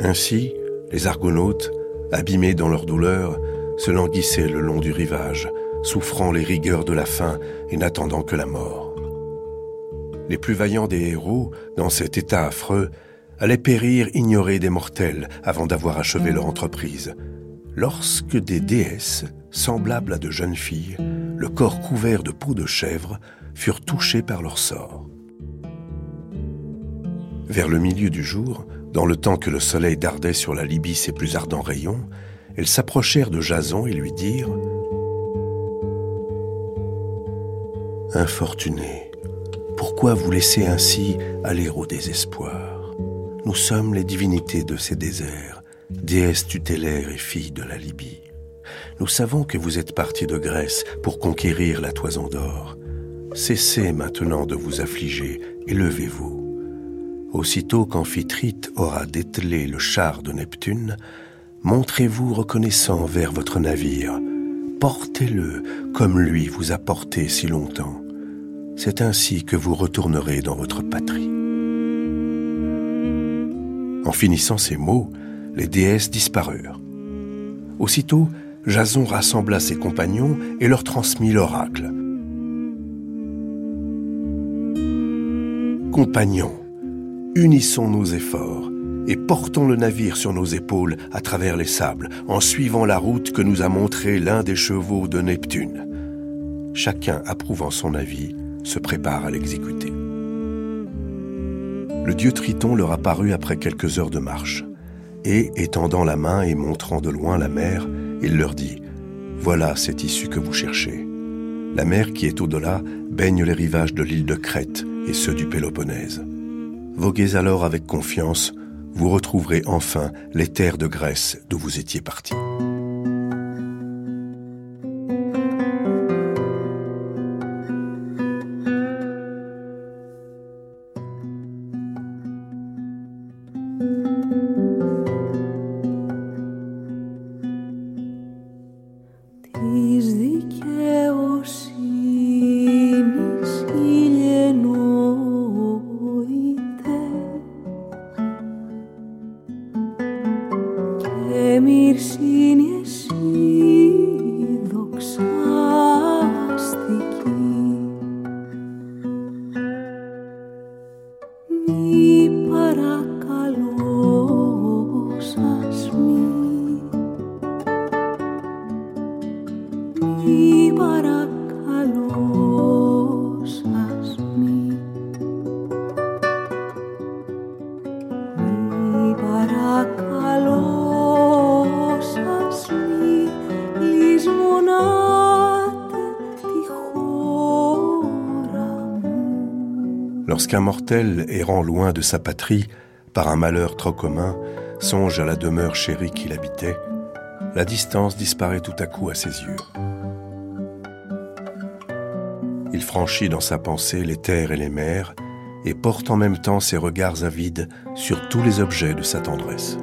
Ainsi, les Argonautes, abîmés dans leur douleur, se languissaient le long du rivage, souffrant les rigueurs de la faim et n'attendant que la mort. Les plus vaillants des héros, dans cet état affreux, allaient périr ignorés des mortels avant d'avoir achevé leur entreprise, lorsque des déesses, semblables à de jeunes filles, le corps couvert de peau de chèvre, furent touchés par leur sort. Vers le milieu du jour, dans le temps que le soleil dardait sur la Libye ses plus ardents rayons, elles s'approchèrent de Jason et lui dirent Infortuné, pourquoi vous laissez ainsi aller au désespoir? Nous sommes les divinités de ces déserts, déesses tutélaires et filles de la Libye. Nous savons que vous êtes partis de Grèce pour conquérir la toison d'or. Cessez maintenant de vous affliger et levez-vous. Aussitôt qu'Amphitrite aura dételé le char de Neptune, montrez-vous reconnaissant vers votre navire, portez-le comme lui vous a porté si longtemps. C'est ainsi que vous retournerez dans votre patrie. En finissant ces mots, les déesses disparurent. Aussitôt, Jason rassembla ses compagnons et leur transmit l'oracle. Compagnons, unissons nos efforts et portons le navire sur nos épaules à travers les sables, en suivant la route que nous a montrée l'un des chevaux de Neptune. Chacun approuvant son avis, se prépare à l'exécuter. Le dieu Triton leur apparut après quelques heures de marche, et, étendant la main et montrant de loin la mer, il leur dit Voilà cette issue que vous cherchez. La mer qui est au-delà baigne les rivages de l'île de Crète et ceux du Péloponnèse. Voguez alors avec confiance vous retrouverez enfin les terres de Grèce d'où vous étiez partis. Lorsqu'un mortel errant loin de sa patrie, par un malheur trop commun, songe à la demeure chérie qu'il habitait, la distance disparaît tout à coup à ses yeux. Il franchit dans sa pensée les terres et les mers et porte en même temps ses regards avides sur tous les objets de sa tendresse.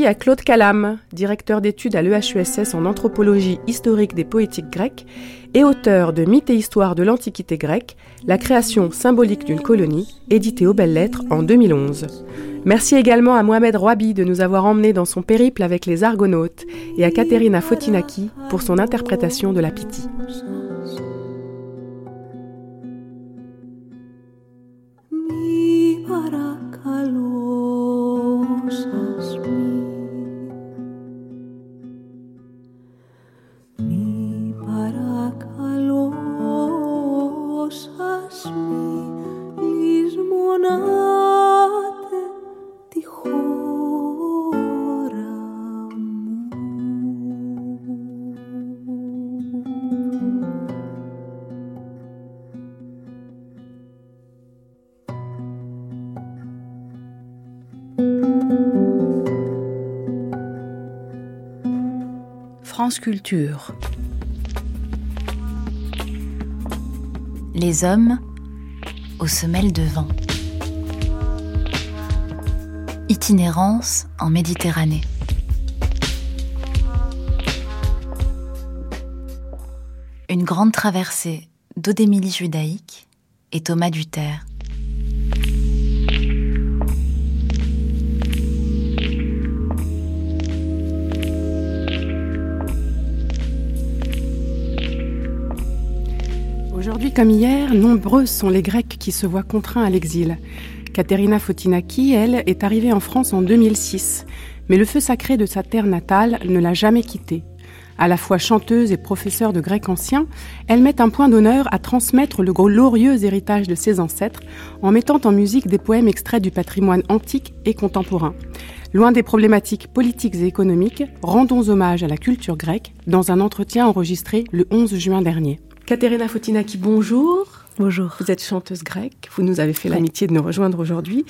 Merci à Claude Calam, directeur d'études à l'EHESS en anthropologie historique des poétiques grecques et auteur de Mythes et Histoire de l'Antiquité grecque, la création symbolique d'une colonie, édité aux belles lettres en 2011. Merci également à Mohamed Rouabi de nous avoir emmenés dans son périple avec les Argonautes et à Katerina Fotinaki pour son interprétation de la Pythie. Μη παρακαλώ λησμονάτε τη χώρα μου France Culture. Les hommes aux semelles de vent. Itinérance en Méditerranée. Une grande traversée d'Odémilie judaïque et Thomas Duterre. Aujourd'hui comme hier, nombreux sont les Grecs qui se voient contraints à l'exil. Katerina Fotinaki, elle, est arrivée en France en 2006, mais le feu sacré de sa terre natale ne l'a jamais quittée. À la fois chanteuse et professeure de grec ancien, elle met un point d'honneur à transmettre le glorieux héritage de ses ancêtres en mettant en musique des poèmes extraits du patrimoine antique et contemporain. Loin des problématiques politiques et économiques, rendons hommage à la culture grecque dans un entretien enregistré le 11 juin dernier. Katerina Fotinaki, bonjour. Bonjour. Vous êtes chanteuse grecque, vous nous avez fait l'amitié de nous rejoindre aujourd'hui.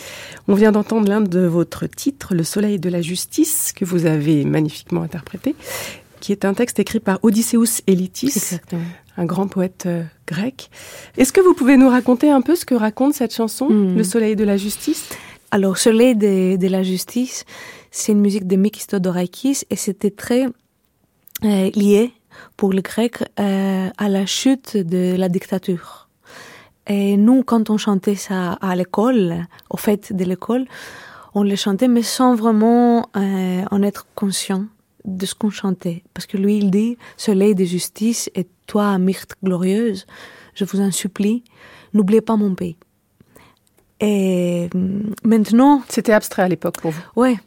On vient d'entendre l'un de votre titres, Le soleil de la justice, que vous avez magnifiquement interprété, qui est un texte écrit par Odysseus Elitis, Exactement. un grand poète euh, grec. Est-ce que vous pouvez nous raconter un peu ce que raconte cette chanson, Hmm. Le soleil de la justice? Alors, Soleil de, de la justice, c'est une musique de Mikis Theodorakis et c'était très euh, lié pour les Grecs euh, à la chute de la dictature. Et nous, quand on chantait ça à l'école, au fait de l'école, on le chantait, mais sans vraiment euh, en être conscient de ce qu'on chantait. Parce que lui, il dit, Soleil de justice et toi, myrte glorieuse, je vous en supplie, n'oubliez pas mon pays. Et hum, maintenant, C'était abstrait à l'époque pour vous. Ouais.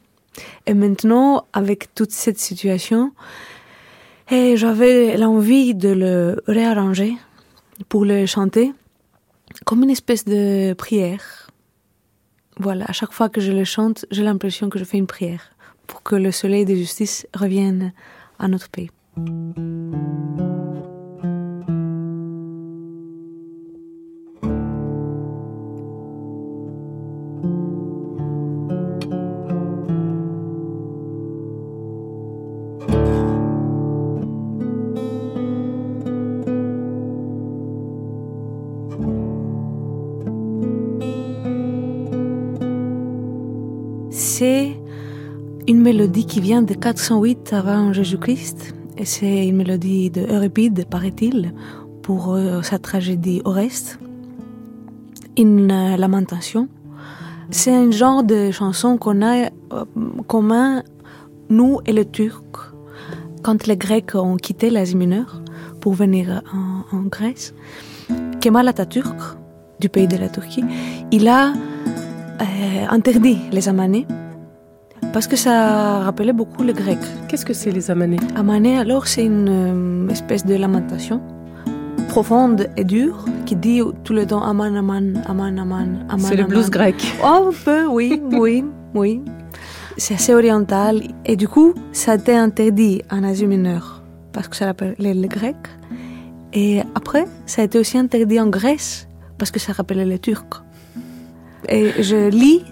Et maintenant, avec toute cette situation, et j'avais l'envie de le réarranger pour le chanter comme une espèce de prière. Voilà, à chaque fois que je le chante, j'ai l'impression que je fais une prière pour que le soleil de justice revienne à notre pays. Mélodie qui vient de 408 avant Jésus-Christ. Et c'est une mélodie de Euripide, paraît-il, pour euh, sa tragédie Oreste. Une euh, lamentation. C'est un genre de chanson qu'on a euh, commun, nous et les Turcs, quand les Grecs ont quitté l'Asie mineure pour venir en, Grèce. Kemal Atatürk, du pays de la Turquie, il a interdit les amanés parce que ça rappelait beaucoup le grec. Qu'est-ce que c'est les amanés? Amané, alors, c'est une euh, espèce de lamentation profonde et dure qui dit tout le temps Aman, Aman, Aman, Aman, Aman. C'est le blues grec. Oh, un peu, oui, (laughs) oui, oui. C'est assez oriental. Et du coup, ça a été interdit en Asie mineure parce que ça rappelait les Grecs. Et après, ça a été aussi interdit en Grèce parce que ça rappelait les Turcs. Et je lis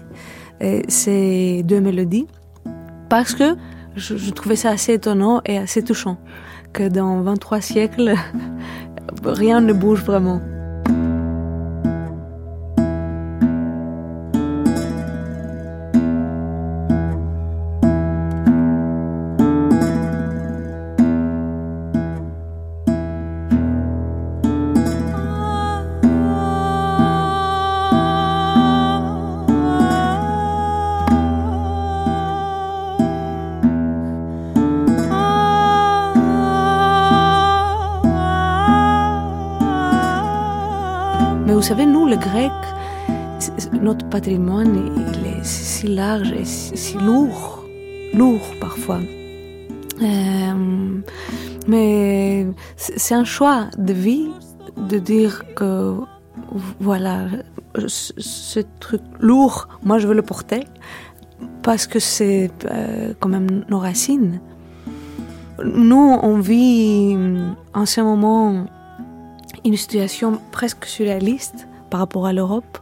euh, ces deux mélodies parce que je, trouvais ça assez étonnant et assez touchant que dans 23 siècles, (laughs) rien ne bouge vraiment. C'est- c'est- notre patrimoine, il est si large et si, lourd, lourd parfois. Euh, mais c'est un choix de vie de dire que, voilà, ce, ce truc lourd, moi je veux le porter parce que c'est euh, quand même nos racines. Nous, on vit en ce moment une situation presque surréaliste par rapport à l'Europe.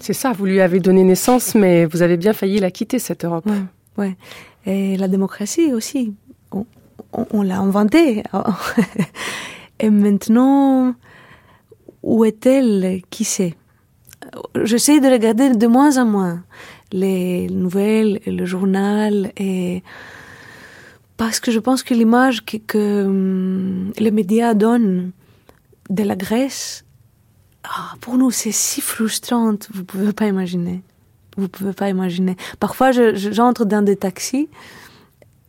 C'est ça, vous lui avez donné naissance, mais vous avez bien failli la quitter, cette Europe. Ouais, ouais. Et la démocratie aussi, on, on- on l'a inventée. (laughs) Et maintenant, où est-elle? Qui sait J'essaie de regarder de moins en moins les nouvelles et le journal et parce que je pense que l'image que, que hum, les médias donnent de la Grèce, ah, pour nous, c'est si frustrante, vous pouvez pas imaginer. Vous pouvez pas imaginer. Parfois, je- je- j'entre dans des taxis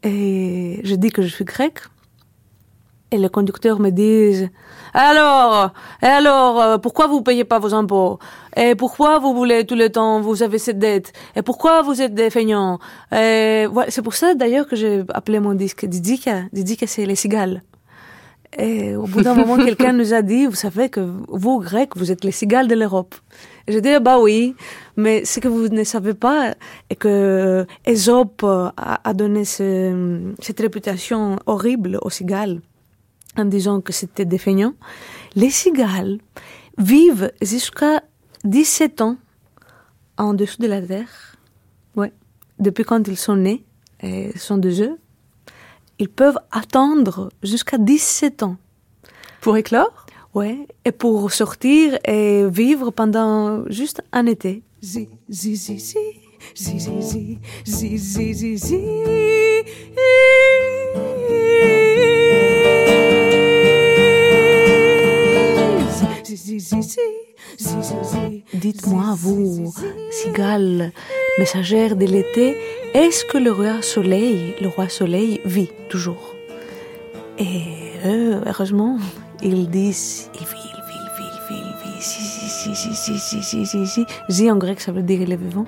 et je dis que je suis grec. Et les conducteurs me disent Alors, alors, euh, pourquoi vous payez pas vos impôts? Et pourquoi vous voulez tout le temps, vous avez cette dette? Et pourquoi vous êtes des feignants? Voilà, C'est pour ça d'ailleurs que j'ai appelé mon disque Didika. Didika, c'est les cigales. Et au bout d'un moment, (laughs) quelqu'un nous a dit, vous savez que vous, Grecs, vous êtes les cigales de l'Europe. J'ai dit, ah bah oui, mais ce que vous ne savez pas est que Ésope a, donné ce- cette réputation horrible aux cigales en disant que c'était des feignants. Les cigales vivent jusqu'à 17 ans en dessous de la terre. Ouais. Depuis quand ils sont nés, et sont des œufs, ils peuvent attendre jusqu'à 17 ans. Pour éclore Ouais, et pour sortir et vivre pendant juste un été. Zi, zi, zi, zi, zi, zi, zi, zi, zi, zi, zi. Dites-moi, vous, cigales, messagères de l'été, est-ce que le roi soleil, le roi soleil vit toujours? Et eux, heureusement, ils disent il vit, il vit, il vit, il vit, il vit, si, si, si, si, si, si, si, si, si. En grec, ça veut dire il est vivant.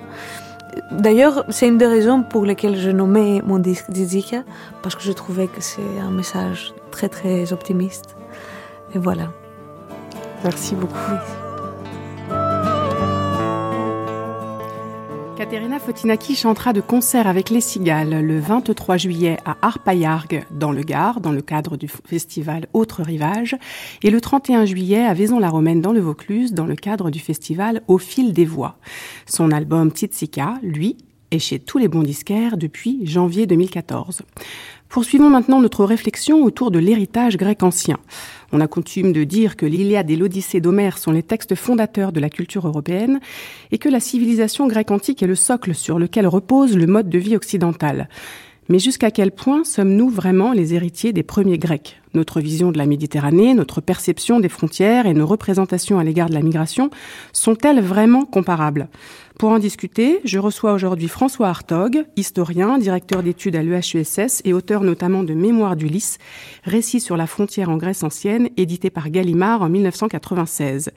D'ailleurs, c'est une des raisons pour lesquelles je nommais mon disque Dizika, parce que je trouvais que c'est un message très, très optimiste. Et voilà. Merci beaucoup. Katerina Fotinaki chantera de concert avec les Cigales le 23 juillet à Arpaillargues, dans le Gard, dans le cadre du festival Autre Rivage, et le 31 juillet à Vaison-la-Romaine, dans le Vaucluse, dans le cadre du festival Au fil des voix. Son album Tsitsika, lui, est chez tous les bons disquaires depuis janvier 2014. Poursuivons maintenant notre réflexion autour de l'héritage grec ancien. On a coutume de dire que l'Iliade et l'Odyssée d'Homère sont les textes fondateurs de la culture européenne et que la civilisation grecque antique est le socle sur lequel repose le mode de vie occidental. Mais jusqu'à quel point sommes-nous vraiment les héritiers des premiers Grecs? Notre vision de la Méditerranée, notre perception des frontières et nos représentations à l'égard de la migration sont-elles vraiment comparables? Pour en discuter, je reçois aujourd'hui François Hartog, historien, directeur d'études à l'EHESS et auteur notamment de Mémoire d'Ulysse, récit sur la frontière en Grèce ancienne, édité par Gallimard en 1996.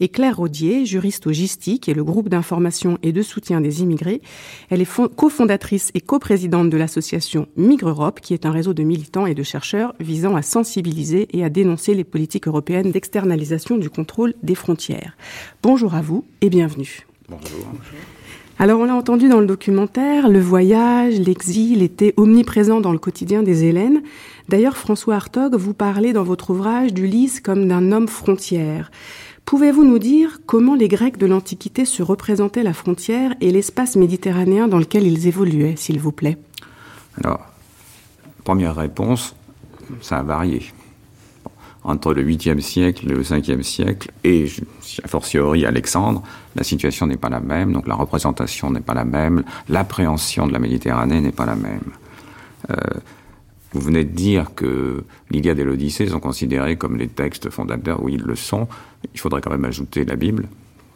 Et Claire Rodier, juriste au GISTI, qui est le groupe d'information et de soutien des immigrés. Elle est cofondatrice et coprésidente de l'association Migre Europe, qui est un réseau de militants et de chercheurs visant à sensibiliser et à dénoncer les politiques européennes d'externalisation du contrôle des frontières. Bonjour à vous et bienvenue. Bonjour. Alors on l'a entendu dans le documentaire, le voyage, l'exil étaient omniprésents dans le quotidien des Hélènes. D'ailleurs, François Hartog, vous parlez dans votre ouvrage d'Ulysse comme d'un homme frontière. Pouvez-vous nous dire comment les Grecs de l'Antiquité se représentaient la frontière et l'espace méditerranéen dans lequel ils évoluaient, s'il vous plaît? Alors, première réponse, ça a varié entre le 8e siècle et le 5e siècle, et a fortiori Alexandre, la situation n'est pas la même, donc la représentation n'est pas la même, l'appréhension de la Méditerranée n'est pas la même. Euh, vous venez de dire que l'Iliade et l'Odyssée sont considérés comme les textes fondateurs, oui, ils le sont. Il faudrait quand même ajouter la Bible,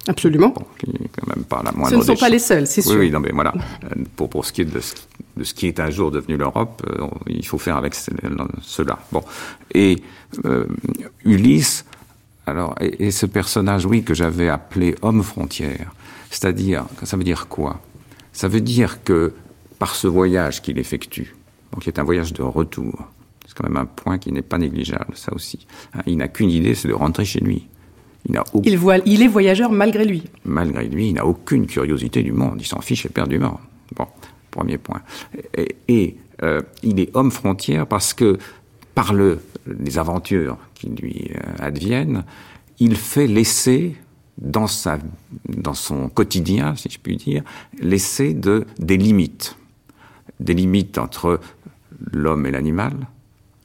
Absolument. qui n'est quand même pas la moindre. Ce ne sont pas les seuls, c'est sûr. Oui, non, mais voilà. Euh, pour, pour ce qui est de ce, de ce qui est un jour devenu l'Europe, euh, il faut faire avec cela. Bon. Et euh, Ulysse, alors, et, ce personnage, oui, que j'avais appelé homme frontière, c'est-à-dire, ça veut dire quoi? Ça veut dire que par ce voyage qu'il effectue, donc qui est un voyage de retour, c'est quand même un point qui n'est pas négligeable, ça aussi. Hein, il n'a qu'une idée, c'est de rentrer chez lui. Il, voit, il est voyageur malgré lui. Malgré lui, il n'a aucune curiosité du monde. Il s'en fiche éperdument. Bon, premier point. Et, euh, il est homme frontière parce que par le, les aventures qui lui euh, adviennent, il fait laisser dans, sa, dans son quotidien, si je puis dire, laisser de, des limites. Des limites entre l'homme et l'animal,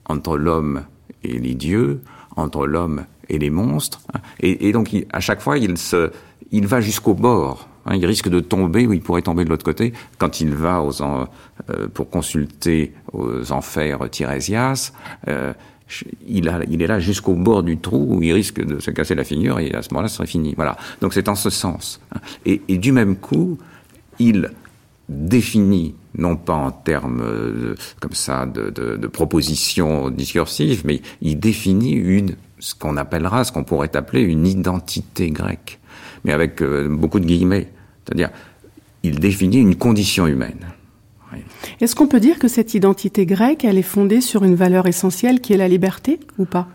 entre l'homme et les dieux, entre l'homme et les monstres. Hein. Et, donc, à chaque fois, il, se, il va jusqu'au bord. Hein. il risque de tomber, ou il pourrait tomber de l'autre côté, quand il va euh, pour consulter aux enfers Tirésias. Euh, il, est là jusqu'au bord du trou où il risque de se casser la figure et à ce moment-là, ce serait fini. Voilà. Donc c'est en ce sens. Hein. Et, du même coup, il définit, non pas en termes euh, comme ça de propositions discursives, mais il définit une ce qu'on appellera, ce qu'on pourrait appeler une identité grecque, mais avec euh, beaucoup de guillemets. C'est-à-dire, il définit une condition humaine. Est-ce qu'on peut dire que cette identité grecque, elle est fondée sur une valeur essentielle qui est la liberté ou pas?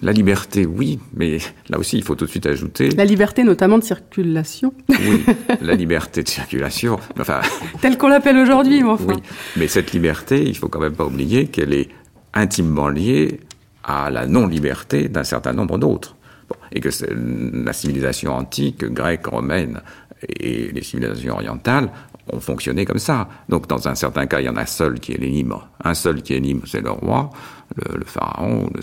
La liberté, oui, mais là aussi, il faut tout de suite ajouter. La liberté, notamment de circulation. Oui, la liberté de circulation. Enfin. Telle qu'on l'appelle aujourd'hui, enfin. Oui, mais cette liberté, il faut quand même pas oublier qu'elle est intimement liée à la non-liberté d'un certain nombre d'autres. et que la civilisation antique, grecque, romaine et les civilisations orientales ont fonctionné comme ça. Donc dans un certain cas, il y en a un seul qui est libre. Un seul qui est libre, c'est le roi, le, pharaon, le,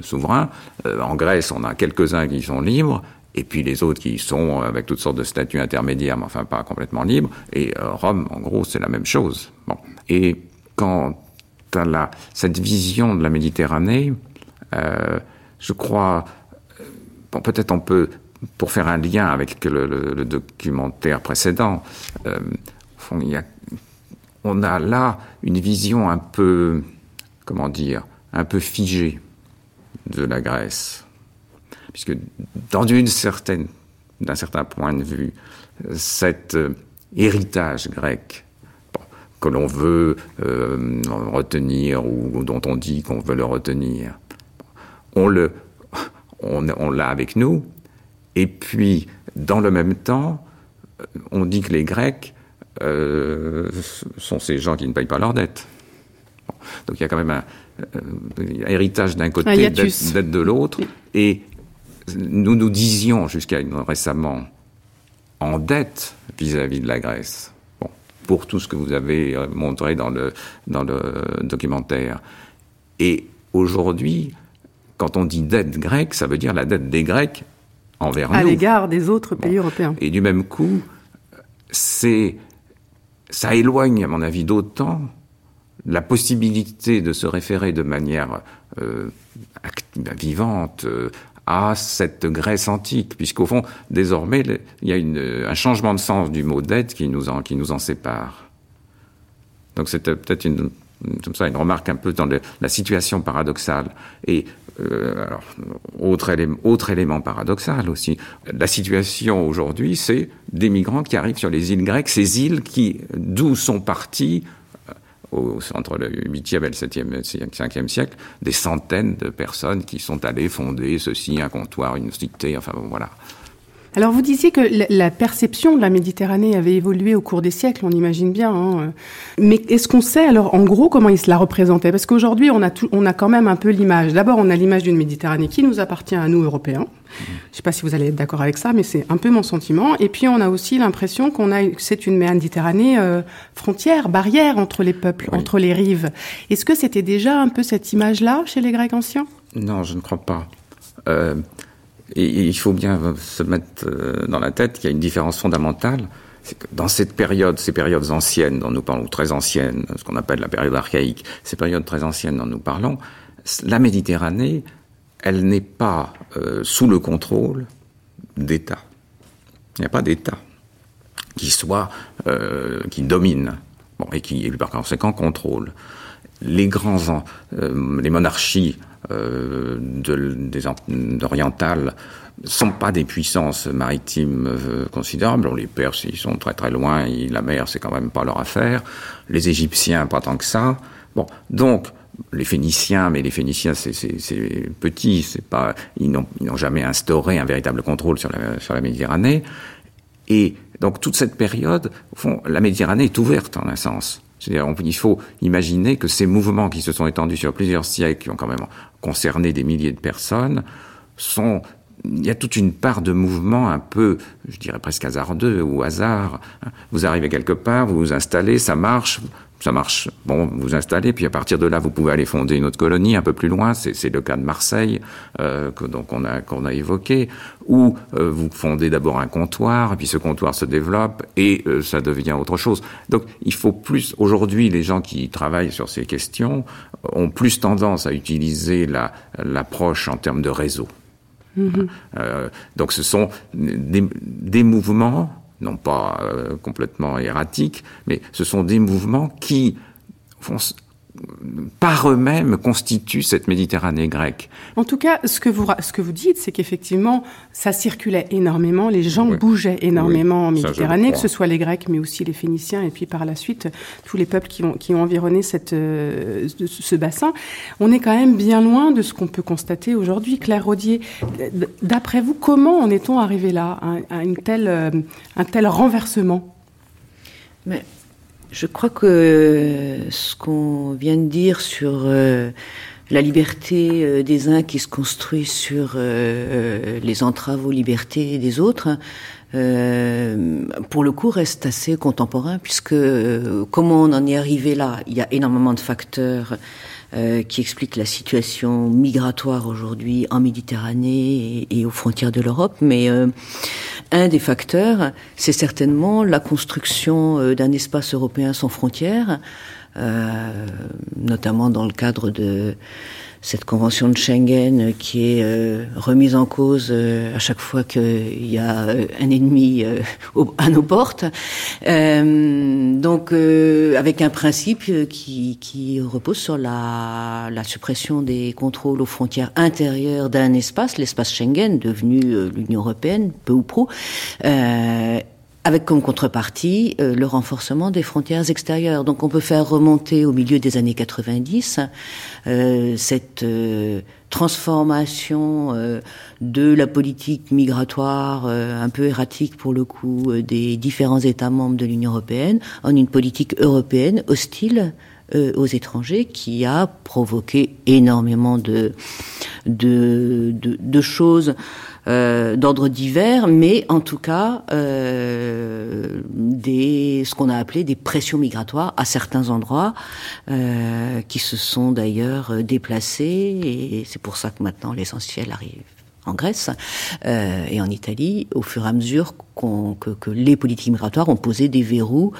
souverain. Euh, en Grèce, on a quelques-uns qui sont libres. Et puis les autres qui sont avec toutes sortes de statuts intermédiaires, mais enfin pas complètement libres. Et euh, Rome, en gros, c'est la même chose. Bon. Et quand la, cette vision de la Méditerranée, euh, je crois, peut-être on peut, pour faire un lien avec le, documentaire précédent, euh, il on a là une vision un peu, comment dire, un peu figée de la Grèce. Puisque dans une certaine, d'un certain point de vue, cet euh, héritage grec que l'on veut euh, retenir ou dont on dit qu'on veut le retenir. On le, on, l'a avec nous. Et puis, dans le même temps, on dit que les Grecs euh, sont ces gens qui ne payent pas leurs dettes. Donc il y a quand même un, euh, héritage d'un côté, dette de l'autre. Et nous nous disions jusqu'à récemment en dette vis à -vis de la Grèce pour tout ce que vous avez euh, montré dans le, dans le documentaire. Et aujourd'hui, quand on dit dette grecque, ça veut dire la dette des Grecs envers nous. À l'égard des autres pays européens. Et du même coup, c'est, ça éloigne, à mon avis, d'autant la possibilité de se référer de manière euh, vivante euh, à cette Grèce antique, puisqu'au fond, désormais, il y a un changement de sens du mot dette qui nous en, qui nous en sépare. Donc c'était peut-être une, comme ça, une remarque un peu dans la situation paradoxale. Et euh, alors, autre, élément, autre élément paradoxal aussi, la situation aujourd'hui, c'est des migrants qui arrivent sur les îles grecques, ces îles qui, d'où sont partis au, entre le 8e et le 7e, 5e siècle, des centaines de personnes qui sont allées fonder ceci, un comptoir, une cité, enfin bon, voilà. Alors vous disiez que la perception de la Méditerranée avait évolué au cours des siècles, on imagine bien. Hein. Mais est-ce qu'on sait alors en gros comment il se la représentait Parce qu'aujourd'hui on a tout, on a quand même un peu l'image. D'abord on a l'image d'une Méditerranée qui nous appartient à nous Européens. Je ne sais pas si vous allez être d'accord avec ça, mais c'est un peu mon sentiment. Et puis on a aussi l'impression qu'on a c'est une Méditerranée euh, frontière, barrière entre les peuples, oui. entre les rives. Est-ce que c'était déjà un peu cette image-là chez les Grecs anciens? Non, je ne crois pas. Euh, et, il faut bien se mettre euh, dans la tête qu'il y a une différence fondamentale. C'est que dans cette période, ces périodes anciennes dont nous parlons, très anciennes, ce qu'on appelle la période archaïque, ces périodes très anciennes dont nous parlons, la Méditerranée, elle n'est pas euh, sous le contrôle d'État. Il n'y a pas d'État qui soit, euh, qui domine, et qui, par conséquent, contrôle. Les grands, les monarchies euh, de, des orientales sont pas des puissances maritimes euh, considérables. les Perses, ils sont très très loin, la mer, c'est quand même pas leur affaire. Les Égyptiens, pas tant que ça. Bon, donc les Phéniciens, mais les Phéniciens, c'est petit, c'est pas, ils n'ont jamais instauré un véritable contrôle sur la, sur la Méditerranée. Et donc toute cette période, au fond, la Méditerranée est ouverte en un sens. C'est-à-dire, il faut imaginer que ces mouvements qui se sont étendus sur plusieurs siècles, qui ont quand même concerné des milliers de personnes, sont il y a toute une part de mouvement un peu, je dirais presque hasardeux ou hasard. Vous arrivez quelque part, vous vous installez, ça marche, ça marche. Bon, vous vous installez, puis à partir de là, vous pouvez aller fonder une autre colonie un peu plus loin. C'est le cas de Marseille, euh, que, donc on a qu'on a évoqué. Ou euh, vous fondez d'abord un comptoir, puis ce comptoir se développe et euh, ça devient autre chose. Donc, il faut plus. Aujourd'hui, les gens qui travaillent sur ces questions ont plus tendance à utiliser la l'approche en termes de réseau. Mmh. Euh, donc, ce sont des, des mouvements non pas euh, complètement erratiques, mais ce sont des mouvements qui par eux-mêmes constituent cette Méditerranée grecque. En tout cas, ce que vous, ce que vous dites, c'est qu'effectivement, ça circulait énormément, les gens oui. bougeaient énormément oui, en Méditerranée, que ce soit les Grecs, mais aussi les Phéniciens, et puis par la suite, tous les peuples qui ont, qui ont environné cette, euh, ce bassin. On est quand même bien loin de ce qu'on peut constater aujourd'hui. Claire Rodier, d'après vous, comment en est-on arrivé là, à, à une telle, euh, un tel renversement? Mais je crois que ce qu'on vient de dire sur euh, la liberté euh, des uns qui se construit sur euh, les entraves aux libertés des autres, pour le coup, reste assez contemporain, puisque comment on en est arrivé là? Il y a énormément de facteurs euh, qui expliquent la situation migratoire aujourd'hui en Méditerranée et, aux frontières de l'Europe, mais euh, un des facteurs, c'est certainement la construction euh, d'un espace européen sans frontières, notamment dans le cadre de cette convention de Schengen qui est euh, remise en cause euh, à chaque fois qu'il y a euh, un ennemi euh, à nos portes. Euh, donc, avec un principe qui, qui repose sur la, la, suppression des contrôles aux frontières intérieures d'un espace, l'espace Schengen, devenu l'Union européenne, peu ou prou avec comme contrepartie euh, le renforcement des frontières extérieures. Donc on peut faire remonter au milieu des années 90 euh, cette euh, transformation euh, de la politique migratoire un peu erratique pour le coup des différents États membres de l'Union européenne en une politique européenne hostile aux étrangers qui a provoqué énormément de choses euh, d'ordre divers, mais en tout cas euh, des ce qu'on a appelé des pressions migratoires à certains endroits euh, qui se sont d'ailleurs déplacées et c'est pour ça que maintenant l'essentiel arrive en Grèce euh, et en Italie, au fur et à mesure que, les politiques migratoires ont posé des verrous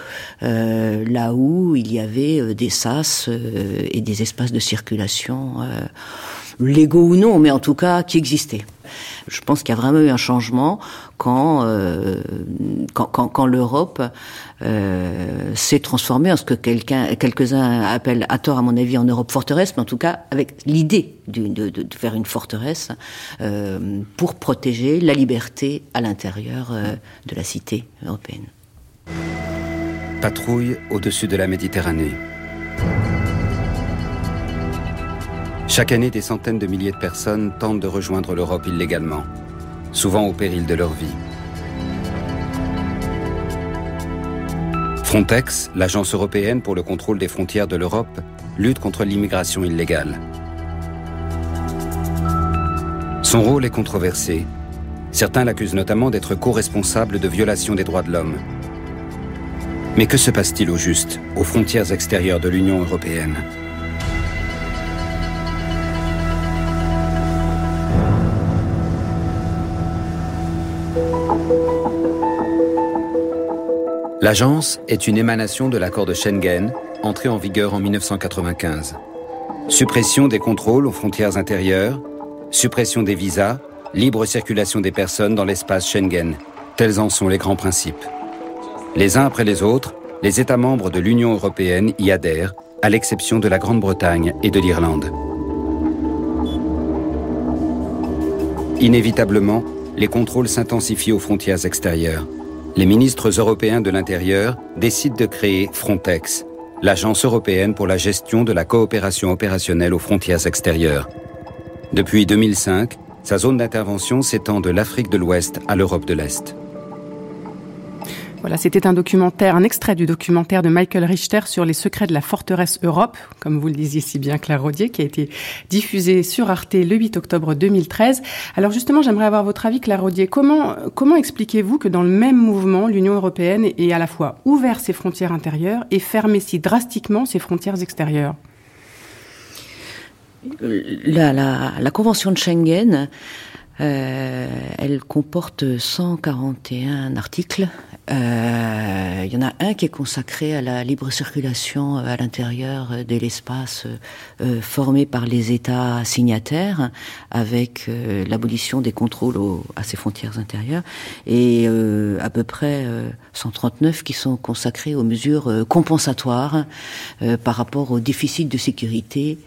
euh, là où il y avait euh, des sas euh, et des espaces de circulation euh, légaux ou non, mais en tout cas qui existaient. Je pense qu'il y a vraiment eu un changement quand, euh, l'Europe euh, s'est transformée en ce que quelqu'un, quelques-uns appellent à tort, à mon avis, en Europe forteresse, mais en tout cas avec l'idée de, faire une forteresse euh, pour protéger la liberté à l'intérieur de la cité européenne. Patrouille au-dessus de la Méditerranée. Chaque année, des centaines de milliers de personnes tentent de rejoindre l'Europe illégalement, souvent au péril de leur vie. Frontex, l'agence européenne pour le contrôle des frontières de l'Europe, lutte contre l'immigration illégale. Son rôle est controversé. Certains l'accusent notamment d'être co-responsable de violations des droits de l'homme. Mais que se passe-t-il au juste aux frontières extérieures de l'Union européenne? L'agence est une émanation de l'accord de Schengen, entré en vigueur en 1995. Suppression des contrôles aux frontières intérieures, suppression des visas, libre circulation des personnes dans l'espace Schengen. Tels en sont les grands principes. Les uns après les autres, les États membres de l'Union européenne y adhèrent, à l'exception de la Grande-Bretagne et de l'Irlande. Inévitablement, les contrôles s'intensifient aux frontières extérieures les ministres européens de l'Intérieur décident de créer Frontex, l'agence européenne pour la gestion de la coopération opérationnelle aux frontières extérieures. Depuis 2005, sa zone d'intervention s'étend de l'Afrique de l'Ouest à l'Europe de l'Est. Voilà, c'était un documentaire, un extrait du documentaire de Michael Richter sur les secrets de la forteresse Europe, comme vous le disiez si bien, Claire Rodier, qui a été diffusé sur Arte le 8 octobre 2013. Alors justement, j'aimerais avoir votre avis, Claire Rodier. Comment, expliquez-vous que dans le même mouvement, l'Union européenne ait à la fois ouvert ses frontières intérieures et fermé si drastiquement ses frontières extérieures? La Convention de Schengen euh, elle comporte 141 articles. Euh, il y en a un qui est consacré à la libre circulation à l'intérieur de l'espace euh, formé par les États signataires, avec euh, l'abolition des contrôles à ses frontières intérieures, et euh, à peu près 139 qui sont consacrés aux mesures compensatoires par rapport au déficit de sécurité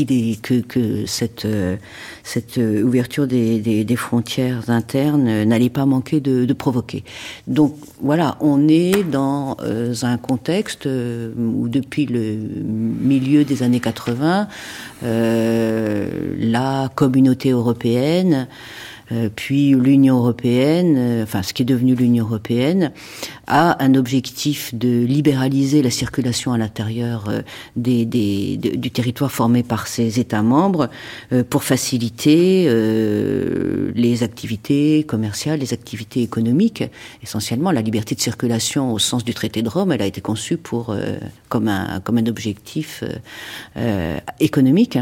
est, que, que cette, euh, cette euh, ouverture des, des, des frontières internes n'allait pas manquer de, de, provoquer. Donc voilà, on est dans euh, un contexte où depuis le milieu des années 80, euh, la communauté européenne euh, puis l'Union européenne, euh, enfin ce qui est devenu l'Union européenne, a un objectif de libéraliser la circulation à l'intérieur euh, du territoire formé par ses États membres pour faciliter les activités commerciales, les activités économiques. Essentiellement, la liberté de circulation au sens du traité de Rome, elle a été conçue pour comme un objectif économique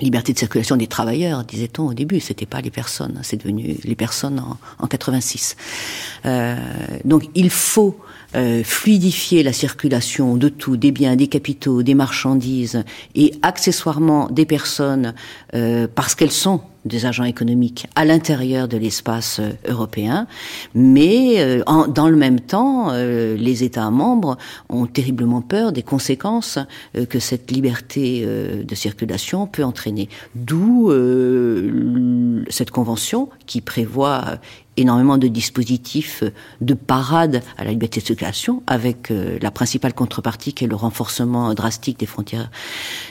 liberté de circulation des travailleurs, disait-on au début, c'était pas les personnes, c'est devenu les personnes en, en 86. Euh, donc il faut euh, fluidifier la circulation de tout, des biens, des capitaux, des marchandises et accessoirement des personnes euh, parce qu'elles sont des agents économiques à l'intérieur de l'espace euh, européen, mais euh, en, dans le même temps, euh, les États membres ont terriblement peur des conséquences que cette liberté de circulation peut entraîner. D'où cette convention qui prévoit énormément de dispositifs de parade à la liberté de circulation, avec euh, la principale contrepartie qui est le renforcement drastique des frontières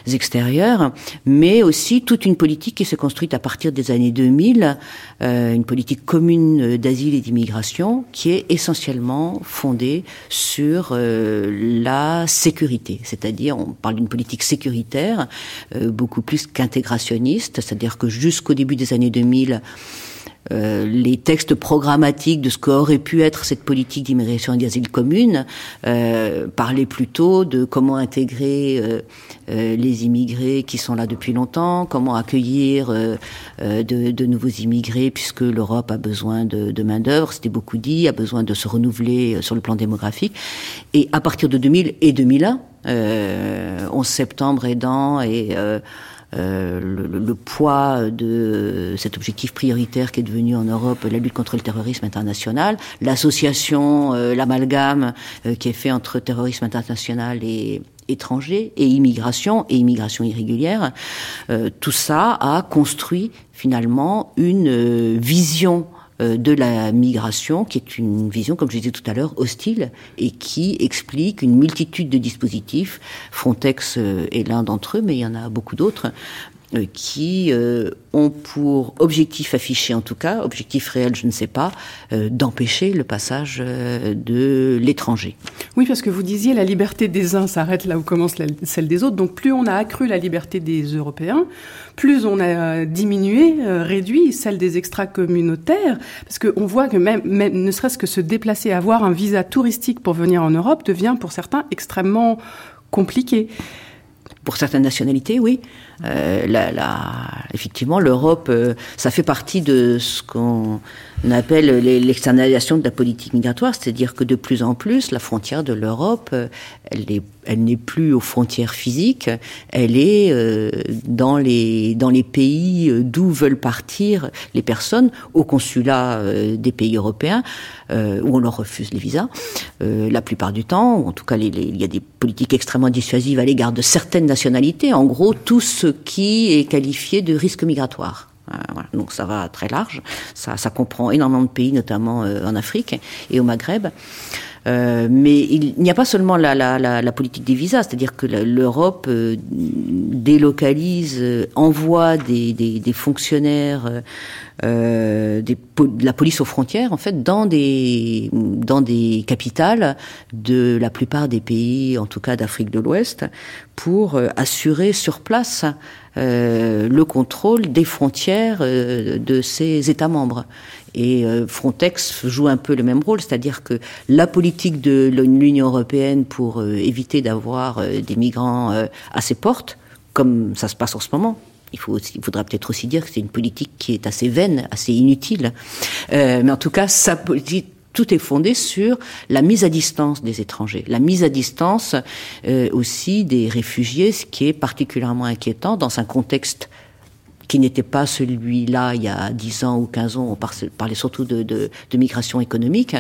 extérieures, mais aussi toute une politique qui s'est construite à partir des années 2000, euh, une politique commune d'asile et d'immigration qui est essentiellement fondée sur euh, la sécurité, c'est-à-dire on parle d'une politique sécuritaire beaucoup plus qu'intégrationniste, c'est-à-dire que jusqu'au début des années 2000, euh, les textes programmatiques de ce qu'aurait pu être cette politique d'immigration et d'asile commune euh, parlaient plutôt de comment intégrer euh, euh, les immigrés qui sont là depuis longtemps, comment accueillir euh, de, de, nouveaux immigrés puisque l'Europe a besoin de, de main d'œuvre, c'était beaucoup dit, a besoin de se renouveler sur le plan démographique. Et à partir de 2000 et 2001, 11 septembre aidant et euh, le, le, poids de cet objectif prioritaire qui est devenu en Europe la lutte contre le terrorisme international, l'association, euh, l'amalgame euh, qui est fait entre terrorisme international et étranger et immigration et immigration irrégulière, euh, tout ça a construit finalement une vision de la migration, qui est une vision, comme je disais tout à l'heure, hostile et qui explique une multitude de dispositifs. Frontex euh, est l'un d'entre eux, mais il y en a beaucoup d'autres euh, qui ont pour objectif affiché, en tout cas, objectif réel, je ne sais pas, d'empêcher le passage de l'étranger. Oui, parce que vous disiez la liberté des uns s'arrête là où commence celle des autres. Donc plus on a accru la liberté des Européens, plus on a diminué, euh, réduit celle des extra-communautaires, parce qu'on voit que même, même ne serait-ce que se déplacer, avoir un visa touristique pour venir en Europe devient pour certains extrêmement compliqué. Pour certaines nationalités, oui. Euh, la, la, effectivement, l'Europe, euh, ça fait partie de ce qu'on appelle l'externalisation de la politique migratoire, c'est-à-dire que de plus en plus, la frontière de l'Europe, euh, elle n'est plus aux frontières physiques, elle est euh, dans les pays euh, d'où veulent partir les personnes au consulat des pays européens où on leur refuse les visas la plupart du temps, en tout cas il y a des politiques extrêmement dissuasives à l'égard de certaines nationalités. En gros, tout ce qui est qualifié de risque migratoire. Voilà. Donc ça va très large, ça, ça comprend énormément de pays, notamment euh, en Afrique et au Maghreb. Euh, mais il n'y a pas seulement la, la, la, politique des visas, c'est-à-dire que l'Europe euh, délocalise, euh, envoie des, fonctionnaires de la police aux frontières, en fait, dans des, dans des capitales de la plupart des pays, en tout cas d'Afrique de l'Ouest, pour assurer sur place le contrôle des frontières de ces États membres. Et euh, Frontex joue un peu le même rôle, c'est-à-dire que la politique de l'Union européenne pour éviter d'avoir des migrants à ses portes, comme ça se passe en ce moment, il, faudra peut-être aussi dire que c'est une politique qui est assez vaine, assez inutile. Euh, mais en tout cas, sa politique tout est fondé sur la mise à distance des étrangers, la mise à distance euh, aussi des réfugiés, ce qui est particulièrement inquiétant dans un contexte qui n'était pas celui-là il y a 10 ans ou 15 ans, on parlait surtout de, de, migration économique,